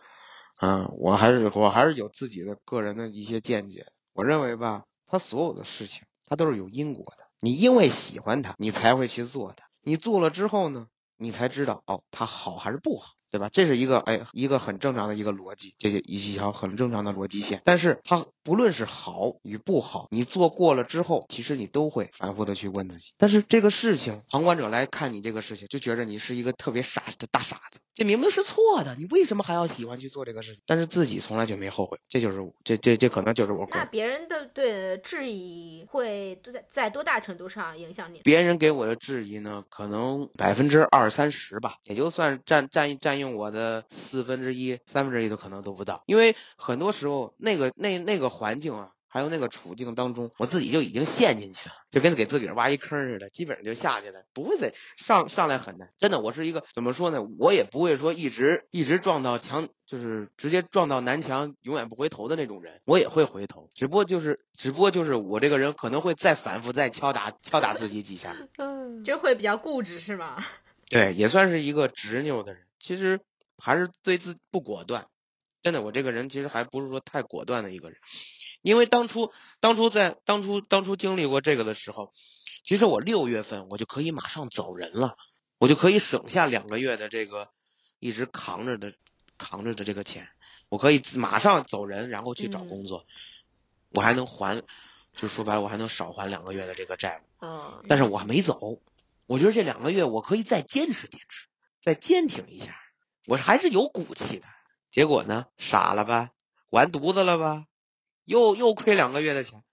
嗯，我还是我还是有自己的个人的一些见解。我认为吧，他所有的事情，他都是有因果的。你因为喜欢他，你才会去做它。你做了之后呢，你才知道哦，他好还是不好。对吧？这是一个哎一个很正常的一个逻辑，这是一条很正常的逻辑线。但是它不论是好与不好，你做过了之后，其实你都会反复的去问自己。但是这个事情，旁观者来看你这个事情，就觉着你是一个特别傻的大傻子。这明明是错的，你为什么还要喜欢去做这个事情？但是自己从来就没后悔，这就是我这这这可能就是我。那别人的对质疑会在在多大程度上影响你？别人给我的质疑呢，可能百分之二三十吧，也就算占占占用我的四分之一、三分之一都可能都不到。因为很多时候那个那那个环境啊，还有那个处境当中，我自己就已经陷进去了，就跟给自个儿挖一坑似的，基本上就下去了，不会再上上来很难。真的，我是一个怎么说呢？我也不会说一直一直撞到墙，就是直接撞到南墙，永远不回头的那种人。我也会回头，只不过就是只不过就是我这个人可能会再反复再敲打敲打自己几下。嗯，就会比较固执是吗？对，也算是一个执拗的人。其实还是对自不果断。真的，我这个人其实还不是说太果断的一个人。因为当初当初在当初当初经历过这个的时候，其实我六月份我就可以马上走人了，我就可以省下两个月的这个一直扛着的扛着的这个钱，我可以马上走人，然后去找嗯工作，我还能还，就说白了，我还能少还两个月的这个债务。嗯，但是我还没走，我觉得这两个月我可以再坚持坚持，再坚挺一下，我还是有骨气的。结果呢，傻了吧，完犊子了吧，又又亏两个月的钱。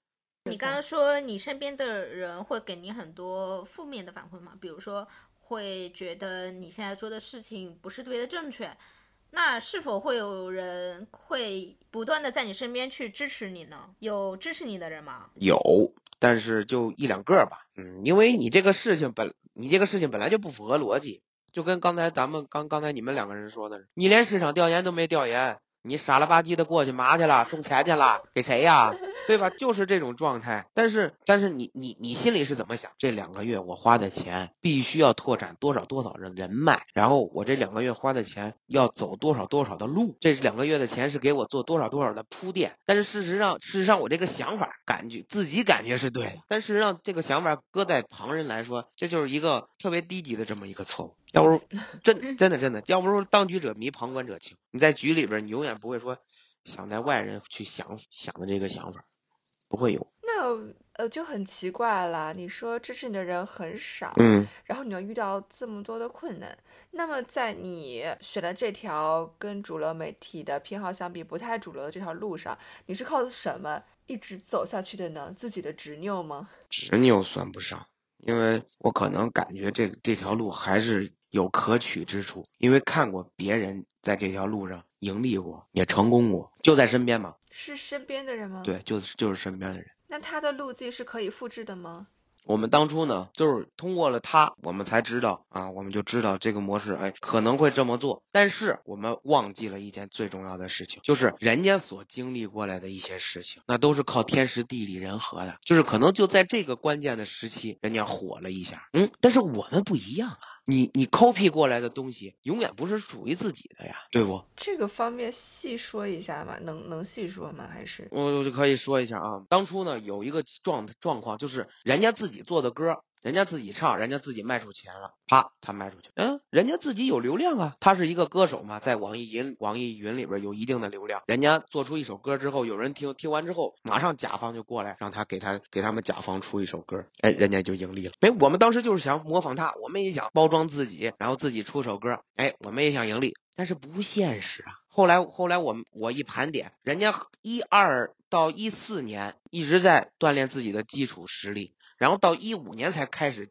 你刚刚说你身边的人会给你很多负面的反馈吗？比如说会觉得你现在做的事情不是特别的正确，那是否会有人会不断的在你身边去支持你呢？有支持你的人吗？有，但是就一两个吧。嗯，因为你这个事情本你这个事情本来就不符合逻辑，就跟刚才咱们刚刚才你们两个人说的，你连市场调研都没调研，你傻了吧唧的过去嘛去了，送钱去了，给谁呀？对吧？就是这种状态。但是但是你你你心里是怎么想？这两个月我花的钱必须要拓展多少多少人人脉，然后我这两个月花的钱要走多少多少的路，这两个月的钱是给我做多少多少的铺垫。但是事实上，事实上我这个想法感觉自己感觉是对的，但事实上这个想法搁在旁人来说，这就是一个特别低级的这么一个错误。要不 真真的真的，要不说当局者迷，旁观者清。你在局里边，你永远不会说想在外人去想想的这个想法，不会有。那呃就很奇怪了。你说支持你的人很少，嗯，然后你要遇到这么多的困难，那么在你选的这条跟主流媒体的偏好相比不太主流的这条路上，你是靠什么一直走下去的呢？自己的执拗吗？执拗算不上，因为我可能感觉这这条路还是有可取之处，因为看过别人在这条路上盈利过，也成功过，就在身边嘛。是身边的人吗？。对，就是就是身边的人。那他的路径是可以复制的吗？我们当初呢，就是通过了他，我们才知道啊，我们就知道这个模式，哎，可能会这么做。但是我们忘记了一件最重要的事情，就是人家所经历过来的一些事情，那都是靠天时地利人和的，就是可能就在这个关键的时期，人家火了一下，嗯，但是我们不一样啊。你你 copy 过来的东西，永远不是属于自己的呀，对不？这个方面细说一下吗？能能细说吗？还是我我就可以说一下啊，当初呢有一个状状况，就是人家自己做的歌，人家自己唱，人家自己卖出钱了，啪，他卖出去，嗯，人家自己有流量啊，他是一个歌手嘛，在网易云网易云里边有一定的流量，人家做出一首歌之后，有人听，听完之后，马上甲方就过来让他给他给他们甲方出一首歌，哎，人家就盈利了。哎，我们当时就是想模仿他，我们也想包装自己，然后自己出首歌，哎，我们也想盈利，但是不现实啊。后来后来我我一盘点，人家一二到一四年一直在锻炼自己的基础实力，然后到一五年才开始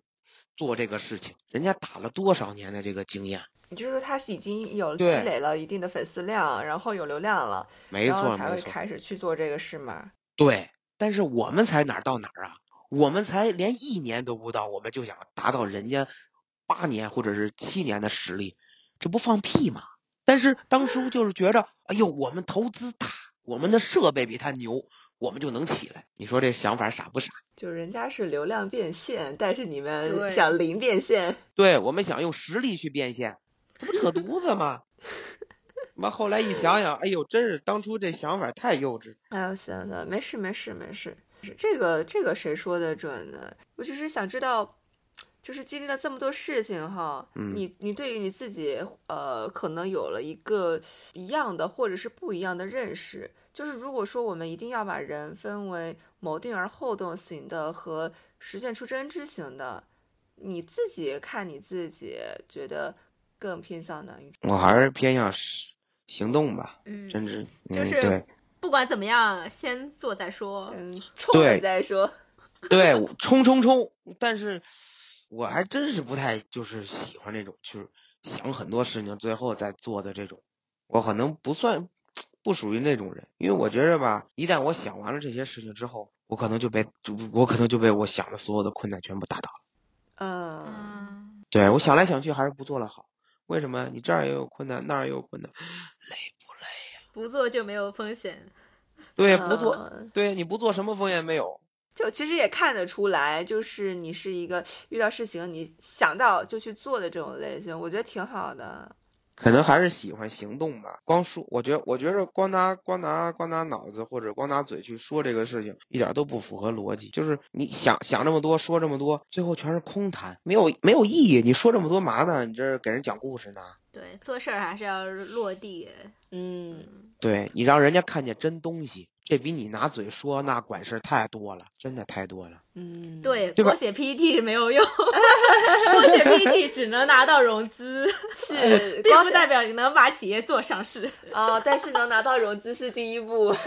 做这个事情，人家打了多少年的这个经验？也就是说他是已经有积累了一定的粉丝量，然后有流量了，没然后才会开始去做这个事嘛？对。但是我们才哪儿到哪儿啊？我们才连一年都不到，我们就想达到人家八年或者是七年的实力，这不放屁吗？但是当初就是觉着，哎呦，我们投资大，我们的设备比他牛，我们就能起来。你说这想法傻不傻？就人家是流量变现，但是你们想零变现，对我们想用实力去变现，这不扯犊子吗？妈，后来一想想，哎呦，真是当初这想法太幼稚。哎呦，行行，没事没事没事，这个这个谁说的准呢？我就是想知道，就是经历了这么多事情哈，嗯你你对于你自己呃，可能有了一个一样的或者是不一样的认识。就是如果说我们一定要把人分为谋定而后动型的和实践出真知型的，你自己看你自己觉得更偏向哪一种？我还是偏向是行动吧，嗯，真知，嗯，就是对不管怎么样，先做再说。嗯，冲了再说。对，我冲冲冲！但是我还真是不太就是喜欢这种，就是想很多事情最后再做的这种，我可能不算不属于那种人，因为我觉着吧，一旦我想完了这些事情之后，我可能就被就我可能就被我想的所有的困难全部打倒了。嗯，嗯，对我想来想去还是不做了好。为什么？你这儿也有困难，那儿也有困难，累不累呀？不做就没有风险。对，不做，嗯对，你不做什么风险没有？就其实也看得出来，就是你是一个遇到事情你想到就去做的这种类型，我觉得挺好的。可能还是喜欢行动吧。光说，我觉得，我觉得光拿光拿光拿脑子或者光拿嘴去说这个事情，一点都不符合逻辑。就是你想想这么多，说这么多，最后全是空谈，没有没有意义。你说这么多嘛呢？你这是给人讲故事呢？对，做事儿还是要落地。嗯，对你让人家看见真东西，这比你拿嘴说那管事儿太多了，真的太多了。嗯，对，光写 PPT 没有用，光写 PPT 只能拿到融资，是并不代表你能把企业做上市。啊、但是能拿到融资是第一步。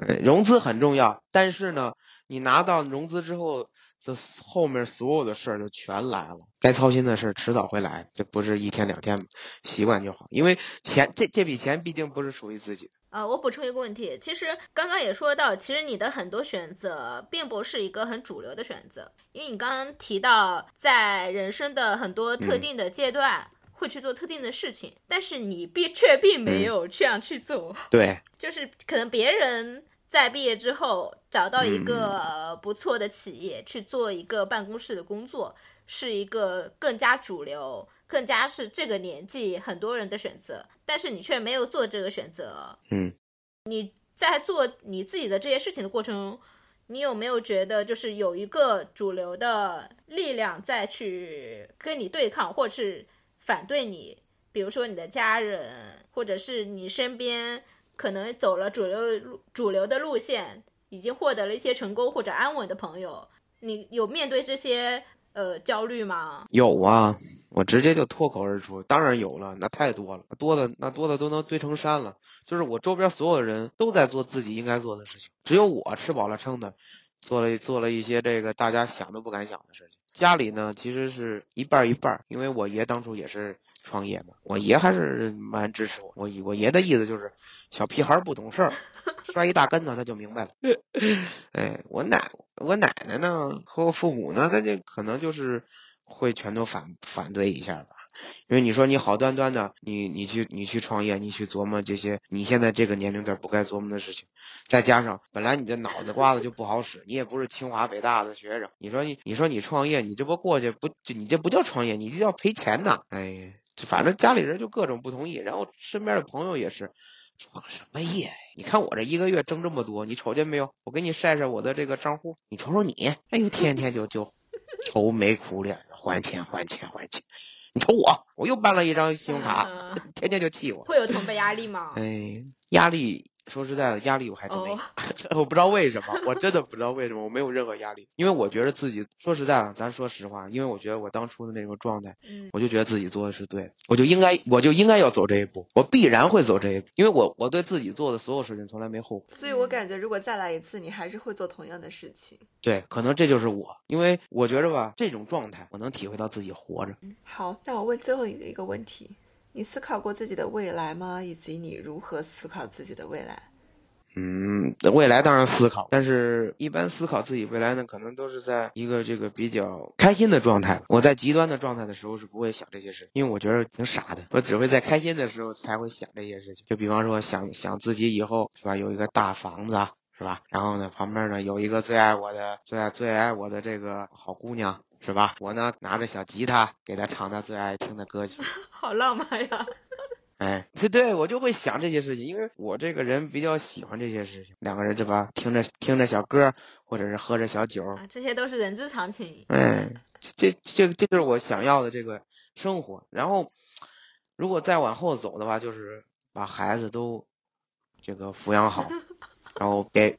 嗯融资很重要，但是呢，你拿到融资之后，这后面所有的事儿就全来了，该操心的事儿迟早会来，这不是一天两天，习惯就好。因为钱这这笔钱毕竟不是属于自己的，呃，我补充一个问题，其实刚刚也说到，其实你的很多选择并不是一个很主流的选择，因为你刚刚提到在人生的很多特定的阶段。会去做特定的事情，但是你并却并没有这样去做，对，就是可能别人在毕业之后找到一个呃不错的企业去做一个办公室的工作，是一个更加主流、更加是这个年纪很多人的选择，但是你却没有做这个选择。嗯，你在做你自己的这些事情的过程中，你有没有觉得就是有一个主流的力量在去跟你对抗，或者是反对你？比如说你的家人，或者是你身边可能走了主流主流的路线，已经获得了一些成功或者安稳的朋友，你有面对这些呃焦虑吗？有啊，我直接就脱口而出，当然有了，那太多了，多的那多的都能堆成山了。就是我周边所有的人都在做自己应该做的事情，只有我吃饱了撑的，做了做了一些这个大家想都不敢想的事情。家里呢，其实是一半一半，因为我爷当初也是创业嘛，我爷还是蛮支持我。我我爷的意思就是，小屁孩不懂事儿，摔一大跟头他就明白了。哎，我奶我奶奶呢和我父母呢，他就可能就是会全都反反对一下吧。因为你说你好端端的，你你去你去创业，你去琢磨这些你现在这个年龄段不该琢磨的事情，再加上本来你这脑子瓜子就不好使，你也不是清华北大的学生，你说你你说你创业，你这不过去不你这不叫创业，你这叫赔钱呐！哎呀，反正家里人就各种不同意，然后身边的朋友也是。创什么业？你看我这一个月挣这么多，你瞅见没有？我给你晒晒我的这个账户，你瞅瞅你，哎呦，天天就就愁眉苦脸的还钱还钱还钱。你瞅我，我又办了一张信用卡，嗯天天就气我。会有同辈压力吗？哎，压力，说实在的，压力我还真没 我不知道为什么，我真的不知道为什么，我没有任何压力，因为我觉得自己，说实在的，咱说实话，因为我觉得我当初的那种状态，嗯我就觉得自己做的是对的，我就应该，我就应该要走这一步，我必然会走这一步，因为我我对自己做的所有事情从来没后悔。所以我感觉，如果再来一次，你还是会做同样的事情。对，可能这就是我，因为我觉着吧，这种状态，我能体会到自己活着。好，那我问最后一个问题：你思考过自己的未来吗？以及你如何思考自己的未来？嗯，未来当然思考，但是一般思考自己未来呢，可能都是在一个这个比较开心的状态。我在极端的状态的时候是不会想这些事，因为我觉得挺傻的。我只会在开心的时候才会想这些事情。就比方说想想自己以后是吧，有一个大房子是吧，然后呢旁边呢有一个最爱我的最爱最爱我的这个好姑娘是吧？我呢拿着小吉他给他唱他最爱听的歌曲。好浪漫呀！哎，对对，我就会想这些事情，因为我这个人比较喜欢这些事情。两个人对吧，听着听着小歌，或者是喝着小酒，啊，这些都是人之常情。哎，这这这这就是我想要的这个生活。然后，如果再往后走的话，就是把孩子都这个抚养好，然后给，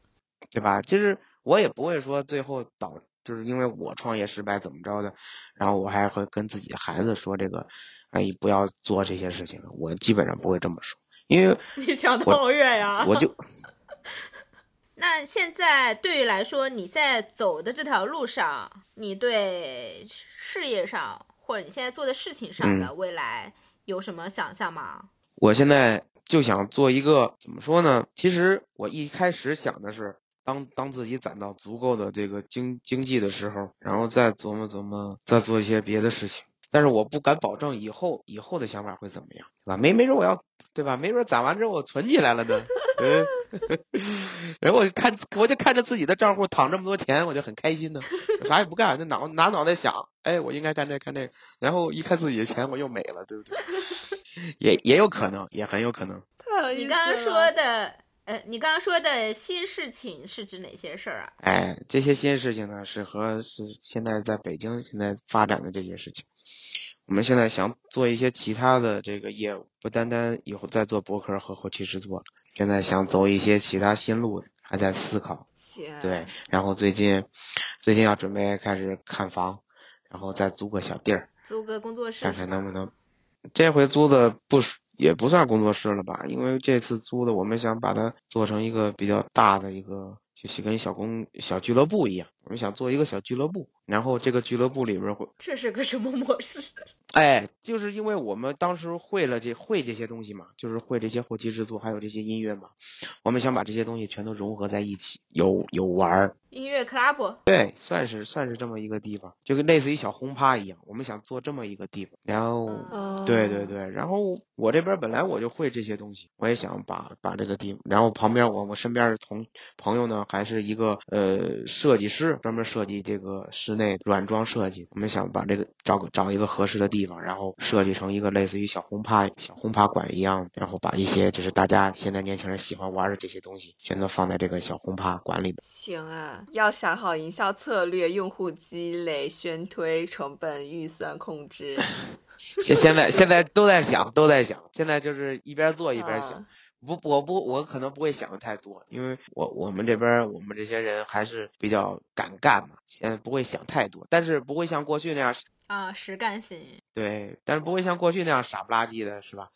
对吧？其实我也不会说最后导，就是因为我创业失败怎么着的，然后我还会跟自己的孩子说这个，哎，不要做这些事情。我基本上不会这么说，因为你想的好远呀！我就。那现在对于来说，你在走的这条路上，你对事业上或者你现在做的事情上的未来有什么想象吗？我现在就想做一个怎么说呢？其实我一开始想的是，当当自己攒到足够的这个经经济的时候，然后再琢磨琢磨，再做一些别的事情。但是我不敢保证以后以后的想法会怎么样，对吧？没没准我要，对吧？没准攒完之后我存起来了呢。嗯，然后我就看我就看着自己的账户躺这么多钱，我就很开心呢。我啥也不干，就脑拿脑袋想，哎，我应该干这干那个。然后一看自己的钱，我又没了，对不对？也也有可能，也很有可能。你刚刚说的，呃，你刚刚说的新事情是指哪些事儿啊？哎，这些新事情呢，是和是现在在北京现在发展的这些事情。我们现在想做一些其他的这个业务，不单单以后再做博客和后期制作，现在想走一些其他新路，还在思考。行。对，然后最近，最近要准备开始看房，然后再租个小地儿，租个工作室，看看能不能。这回租的不也不算工作室了吧？因为这次租的，我们想把它做成一个比较大的一个。就是跟小公小俱乐部一样，我们想做一个小俱乐部，然后这个俱乐部里边会这是个什么模式？哎，就是因为我们当时会了这会这些东西嘛，就是会这些后期制作，还有这些音乐嘛，我们想把这些东西全都融合在一起，有有玩儿。音乐 club，对，算是算是这么一个地方，就跟类似于小轰趴一样，我们想做这么一个地方。然后，对对对，然后我这边本来我就会这些东西，我也想把把这个地，然后旁边我我身边的同朋友呢，还是一个呃设计师，专门设计这个室内软装设计，我们想把这个找个找一个合适的地方，然后设计成一个类似于小轰趴小轰趴馆一样，然后把一些就是大家现在年轻人喜欢玩的这些东西，全都放在这个小轰趴馆里边。行啊。要想好营销策略、用户积累、宣推、成本预算控制。现现在现在都在想，都在想。现在就是一边做一边想。不，我不，我可能不会想的太多，因为我我们这边我们这些人还是比较敢干嘛，现在不会想太多，但是不会像过去那样啊实干型。对，但是不会像过去那样傻不拉几的，是吧？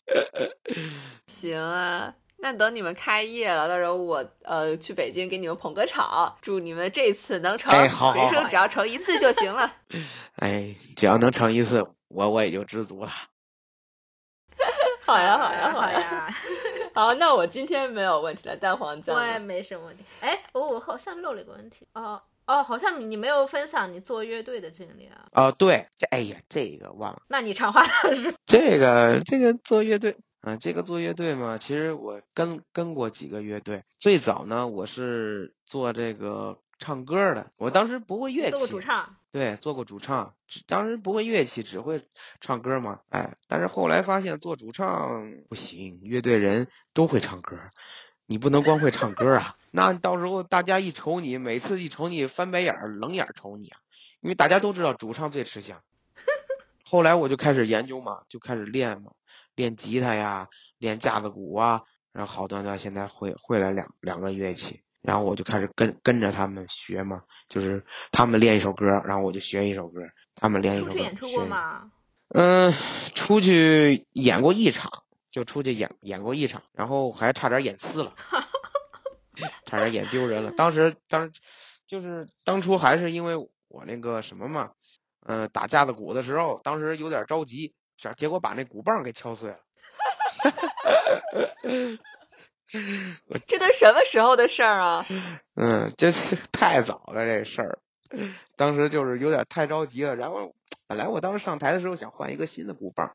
行啊。那等你们开业了，到时候我呃去北京给你们捧个场，祝你们这次能成，哎，好人生只要成一次就行了。哎，只要能成一次，我我也就知足了。好呀，好呀，好呀。好，那我今天没有问题了，蛋黄酱。我也没什么问题。哎，我我好像漏了一个问题。哦哦，好像你没有分享你做乐队的经历啊。哦，对，这哎呀，这个忘了。那你长话短说。这个这个做乐队。嗯，这个做乐队嘛，其实我跟跟过几个乐队。最早呢，我是做这个唱歌的，我当时不会乐器。做过主唱。对，做过主唱，当时不会乐器，只会唱歌嘛。哎，但是后来发现做主唱不行，乐队人都会唱歌，你不能光会唱歌啊。那到时候大家一瞅你，每次一瞅你翻白眼儿、冷眼瞅你啊，因为大家都知道主唱最吃香。后来我就开始研究嘛，就开始练嘛。练吉他呀，练架子鼓啊，然后好端端现在会会了两两个乐器，然后我就开始跟跟着他们学嘛，就是他们练一首歌，然后我就学一首歌，他们练一首歌。出去演出过吗？嗯，出去演过一场，就出去演演过一场，然后还差点演撕了，差点演丢人了。当时当就是当初还是因为我那个什么嘛，嗯，打架子鼓的时候，当时有点着急。结果把那鼓棒给敲碎了，这都什么时候的事儿啊？嗯，这是太早了这事儿，当时就是有点太着急了。然后本来我当时上台的时候想换一个新的鼓棒，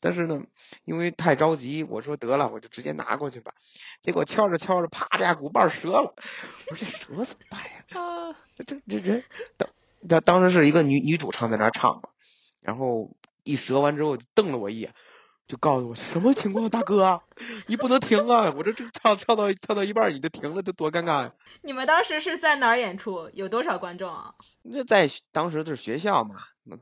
但是呢，因为太着急，我说得了，我就直接拿过去吧。结果敲着敲着，啪，这鼓棒折了。我说这折怎么办呀？这这这人当当当时是一个女女主唱在那唱嘛，然后。一折完之后，瞪了我一眼，就告诉我什么情况，大哥，你不能停啊！我这这唱唱到唱到一半你就停了，这多尴尬呀！你们当时是在哪儿演出？有多少观众啊？那在当时的是学校嘛，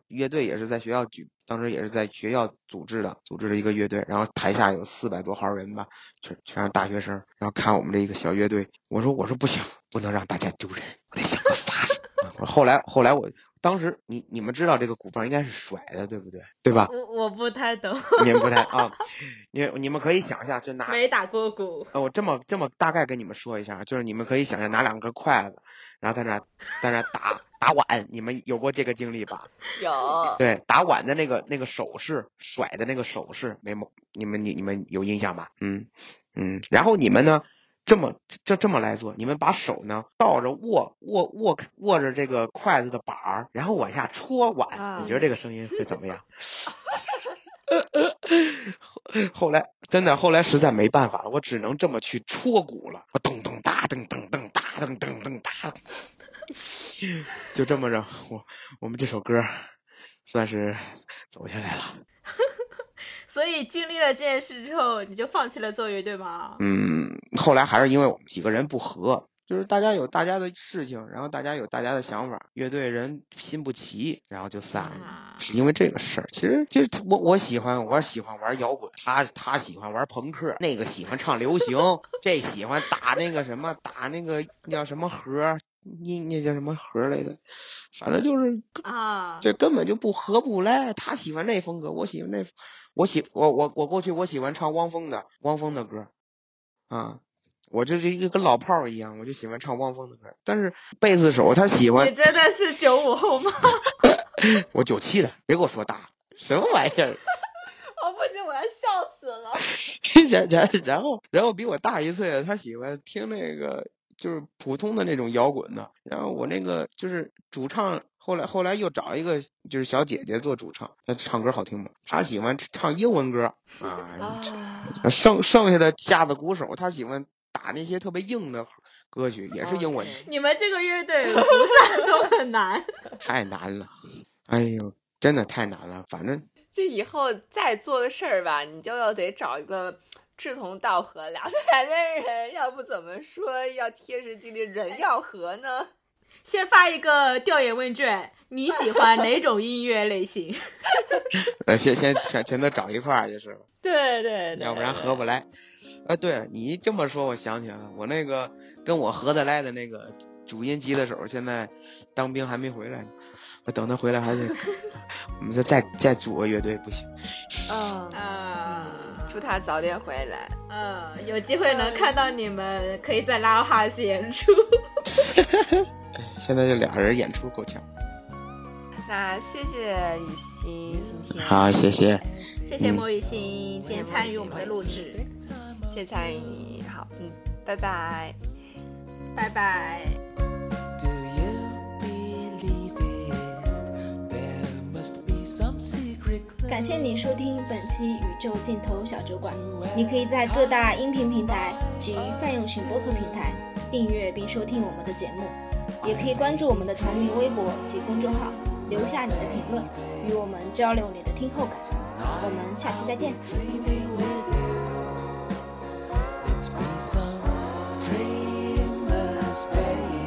乐队也是在学校举，当时也是在学校组织的，组织了一个乐队，然后台下有四百多号人吧，全全是大学生，然后看我们这一个小乐队，我说我说不行，不能让大家丢人，我得想个法子。我后来后来我当时你你们知道这个鼓棒应该是甩的，对不对？对吧？我我不太懂，你们不太 啊，你你们可以想一下，就拿没打过鼓。呃，我这么这么大概跟你们说一下，就是你们可以想象拿两根筷子，然后在那在那打打碗，你们有过这个经历吧？有，对，打碗的那个那个手势，甩的那个手势，没某你们你你们有印象吧？嗯嗯，然后你们呢，这么这这么来做，你们把手呢倒着握握握握着这个筷子的把儿，然后往下戳碗，啊你觉得这个声音会怎么样？后来真的，后来实在没办法了，我只能这么去戳鼓了，我咚咚哒噔噔噔哒噔噔噔哒，就这么着，我我们这首歌算是走下来了。所以经历了这件事之后，你就放弃了做乐队吗？嗯，后来还是因为我们几个人不和，就是大家有大家的事情，然后大家有大家的想法，乐队人心不齐，然后就散了。啊，是因为这个事儿，其实其实我我喜欢我喜欢玩摇滚，他他喜欢玩朋克，那个喜欢唱流行，这喜欢打那个什么打那个叫什么盒，那那叫什么盒来的，反正就是啊，这根本就不合不来。他喜欢那风格，我喜欢那，我喜我我我过去我喜欢唱汪峰的汪峰的歌，啊。我就是一个跟老炮儿一样，我就喜欢唱汪峰的歌。但是贝斯手他喜欢你真的是九五后吗？我九七的，别给我说大，什么玩意儿？我不行，我要笑死了。然然然后然后比我大一岁的，他喜欢听那个就是普通的那种摇滚的。然后我那个就是主唱，后来后来又找一个就是小姐姐做主唱，她唱歌好听吗？她喜欢唱英文歌啊，啊，剩剩下的架子鼓手，他喜欢打那些特别硬的歌曲，也是英文，你们这个乐队 不散都很难。太难了。哎呦，真的太难了。反正这以后再做个事儿吧，你就要得找一个志同道合、聊得来的人，要不怎么说要天时地利人要合呢？先发一个调研问卷，你喜欢哪种音乐类型？呃，先先全全都找一块儿就是了。对对对，要不然合不来。啊，对，你这么说，我想起来了，我那个跟我合得来的那个主音吉他手，现在当兵还没回来呢。我等他回来还得，我们再再再组个乐队不行。嗯啊祝他早点回来。嗯，有机会能看到你们，可以在 Live House 演出。现在这俩人演出够呛。那谢谢雨欣今天，好，谢谢。谢谢莫雨欣今天参与我们的录制，谢谢参与你，好，嗯，拜拜。拜拜。Do you believe it? There must be some secret 感谢你收听本期宇宙尽头小酒馆。你可以在各大音频平台及泛用型播客平台订阅并收听我们的节目，也可以关注我们的同名微博及公众号，留下你的评论，与我们交流你的听后感。我们下期再见。must be some dreamless baby.